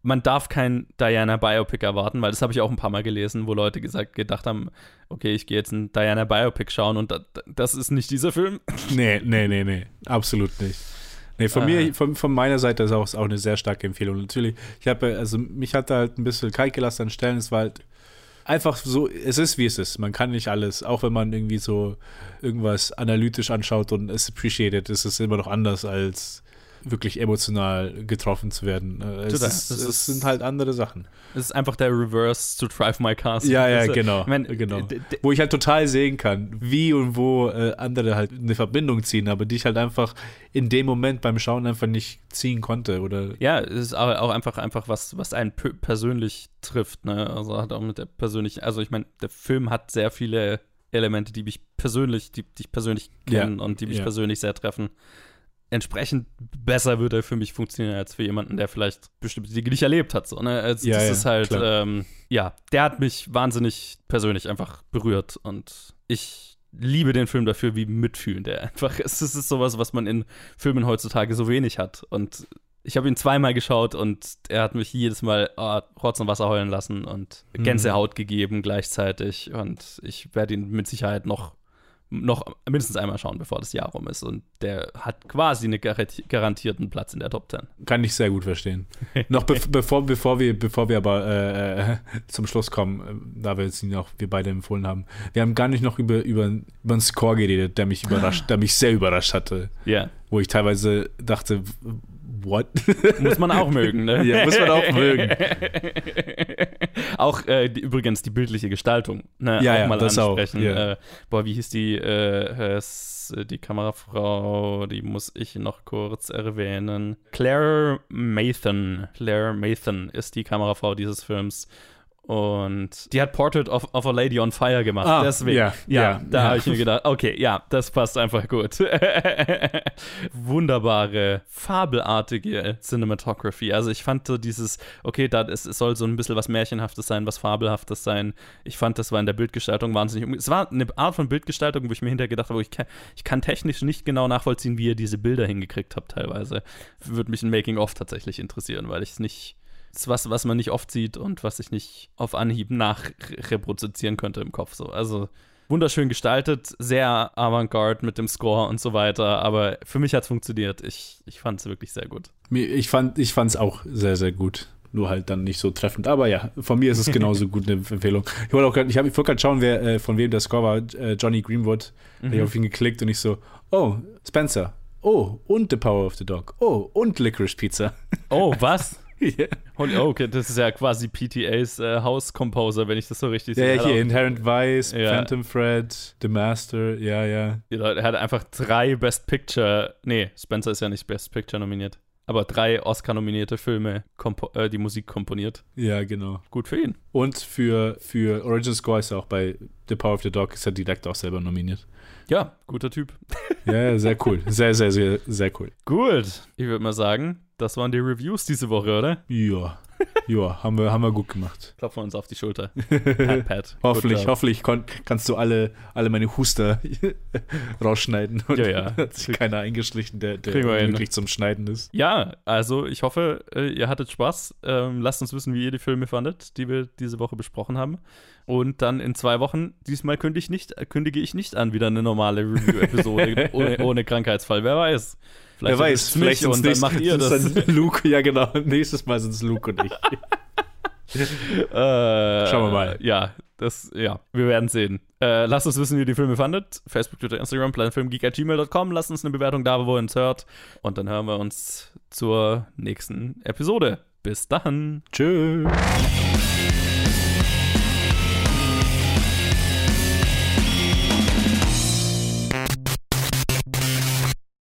Man darf kein Diana Biopic erwarten, weil das habe ich auch ein paar Mal gelesen, wo Leute gesagt, gedacht haben, okay, ich gehe jetzt ein Diana Biopic schauen und da, das ist nicht dieser Film. Nee, nee, nee, nee. Absolut nicht. Nee, von Ah. mir, von, von meiner Seite ist auch, ist auch eine sehr starke Empfehlung. Natürlich, ich habe, also mich hat da halt ein bisschen kalt gelassen an Stellen. Es war halt einfach so, es ist wie es ist. Man kann nicht alles, auch wenn man irgendwie so irgendwas analytisch anschaut und es appreciated, ist es immer noch anders als wirklich emotional getroffen zu werden. Äh, Es, ist, Das es sind halt andere Sachen. Es ist einfach der Reverse zu Drive My Car. Ja, ja, Also, genau. ich mein, genau. Wo ich halt total sehen kann, wie und wo äh, andere halt eine Verbindung ziehen, aber die ich halt einfach in dem Moment beim Schauen einfach nicht ziehen konnte. Oder Ja, es ist aber auch einfach, einfach was, was einen persönlich trifft, ne? Also hat auch mit der persönlichen, also ich meine, der Film hat sehr viele Elemente, die mich persönlich, die, die ich persönlich Ja, kenne und die mich ja. persönlich sehr treffen. Entsprechend besser würde er für mich funktionieren als für jemanden, der vielleicht bestimmte Dinge nicht erlebt hat. So, ne? also, Ja, das ja, ist halt, ähm, ja, der hat mich wahnsinnig persönlich einfach berührt und ich liebe den Film dafür, wie mitfühlend er einfach ist. Es ist sowas, was man in Filmen heutzutage so wenig hat und ich habe ihn zweimal geschaut und er hat mich jedes Mal oh, Rotz und Wasser heulen lassen und Mhm. Gänsehaut gegeben gleichzeitig und ich werde ihn mit Sicherheit noch noch mindestens einmal schauen, bevor das Jahr rum ist. Und der hat quasi einen garanti- garantierten Platz in der Top 10. Kann ich sehr gut verstehen. [LAUGHS] Noch be bevor, bevor, wir, bevor wir aber äh, zum Schluss kommen, äh, da wir jetzt ihn auch wir beide empfohlen haben, wir haben gar nicht noch über, über, über einen Score geredet, der mich überrascht, [LAUGHS] der mich sehr überrascht hatte. Ja. Wo ich teilweise dachte, what? [LAUGHS] Muss man auch mögen, ne? Ja, muss man auch mögen. [LAUGHS] auch äh, die, übrigens die bildliche Gestaltung, ne? Ja, auch ja, mal das auch, ansprechen. ja. Äh, boah, wie hieß die, äh, es- die Kamerafrau, die muss ich noch kurz erwähnen. Claire Mathan. Claire Mathan ist die Kamerafrau dieses Films. Und die hat Portrait of, of a Lady on Fire gemacht. Ah, Deswegen. ja, ja, ja, da ja. habe ich mir gedacht, okay, ja, das passt einfach gut. [LAUGHS] Wunderbare, fabelartige Cinematography. Also ich fand so dieses, okay, da es, es soll so ein bisschen was Märchenhaftes sein, was Fabelhaftes sein. Ich fand, das war in der Bildgestaltung wahnsinnig. Es war eine Art von Bildgestaltung, wo ich mir hinterher gedacht habe, ich kann, ich kann technisch nicht genau nachvollziehen, wie ihr diese Bilder hingekriegt habt teilweise. Würde mich ein Making-of tatsächlich interessieren, weil ich es nicht was, was man nicht oft sieht und was ich nicht auf Anhieb nachreproduzieren könnte im Kopf. So. Also wunderschön gestaltet, sehr avantgarde mit dem Score und so weiter, aber für mich hat es funktioniert. Ich, ich fand es wirklich sehr gut. Ich fand ich es auch sehr, sehr gut. Nur halt dann nicht so treffend. Aber ja, von mir ist es [LAUGHS] genauso gut eine Empfehlung. Ich wollte auch grad, ich, hab- ich wollte gerade schauen, wer, äh, von wem der Score war. Äh, Johnny Greenwood. Mhm. Ich habe auf ihn geklickt und ich so, oh, Spencer. Oh, und The Power of the Dog. Oh, und Licorice Pizza. Oh, was? [LAUGHS] [LAUGHS] ja. Holy, oh, okay, das ist ja quasi PTAs äh, House-Composer, wenn ich das so richtig sehe. ja, hier, Inherent Vice, Ja. Phantom Thread, The Master, ja, ja. Er hat einfach drei Best Picture, nee, Spencer ist ja nicht Best Picture nominiert, aber drei Oscar-nominierte Filme, äh, die Musik komponiert. Ja, genau. Gut für ihn. Und für, für Original Score ist er auch bei The Power of the Dog, ist er direkt auch selber nominiert. Ja, guter Typ. Ja, ja, sehr cool. [LAUGHS] Sehr, sehr, sehr, sehr cool. Gut, ich würde mal sagen, das waren die Reviews diese Woche, oder? Ja. Ja, haben wir, haben wir gut gemacht. [LAUGHS] Klopfen wir uns auf die Schulter. [LAUGHS] Pat, Pat. hoffentlich, hoffentlich kannst du alle, alle meine Huster [LAUGHS] rausschneiden. Und Ja, ja. Hat sich keiner eingeschlichen, der, der wirklich zum Schneiden ist. Ja, also ich hoffe, äh, ihr hattet Spaß. Ähm, lasst uns wissen, wie ihr die Filme fandet, die wir diese Woche besprochen haben. Und dann in zwei Wochen, diesmal kündige ich nicht, kündige ich nicht an, wieder eine normale Review-Episode ohne, ohne Krankheitsfall. Wer weiß. Wer weiß, vielleicht und dann sind's macht ihr das. dann Luke, ja genau. [LAUGHS] Nächstes Mal sind es Luke und ich. [LAUGHS] Äh, Schauen wir mal. Ja, das, ja, wir werden sehen. Äh, lasst uns wissen, wie ihr die Filme fandet. Facebook, Twitter, Instagram, planfilmgeek.gmail.com. Lasst uns eine Bewertung da, wo ihr uns hört. Und dann hören wir uns zur nächsten Episode. Bis dann. Tschüss.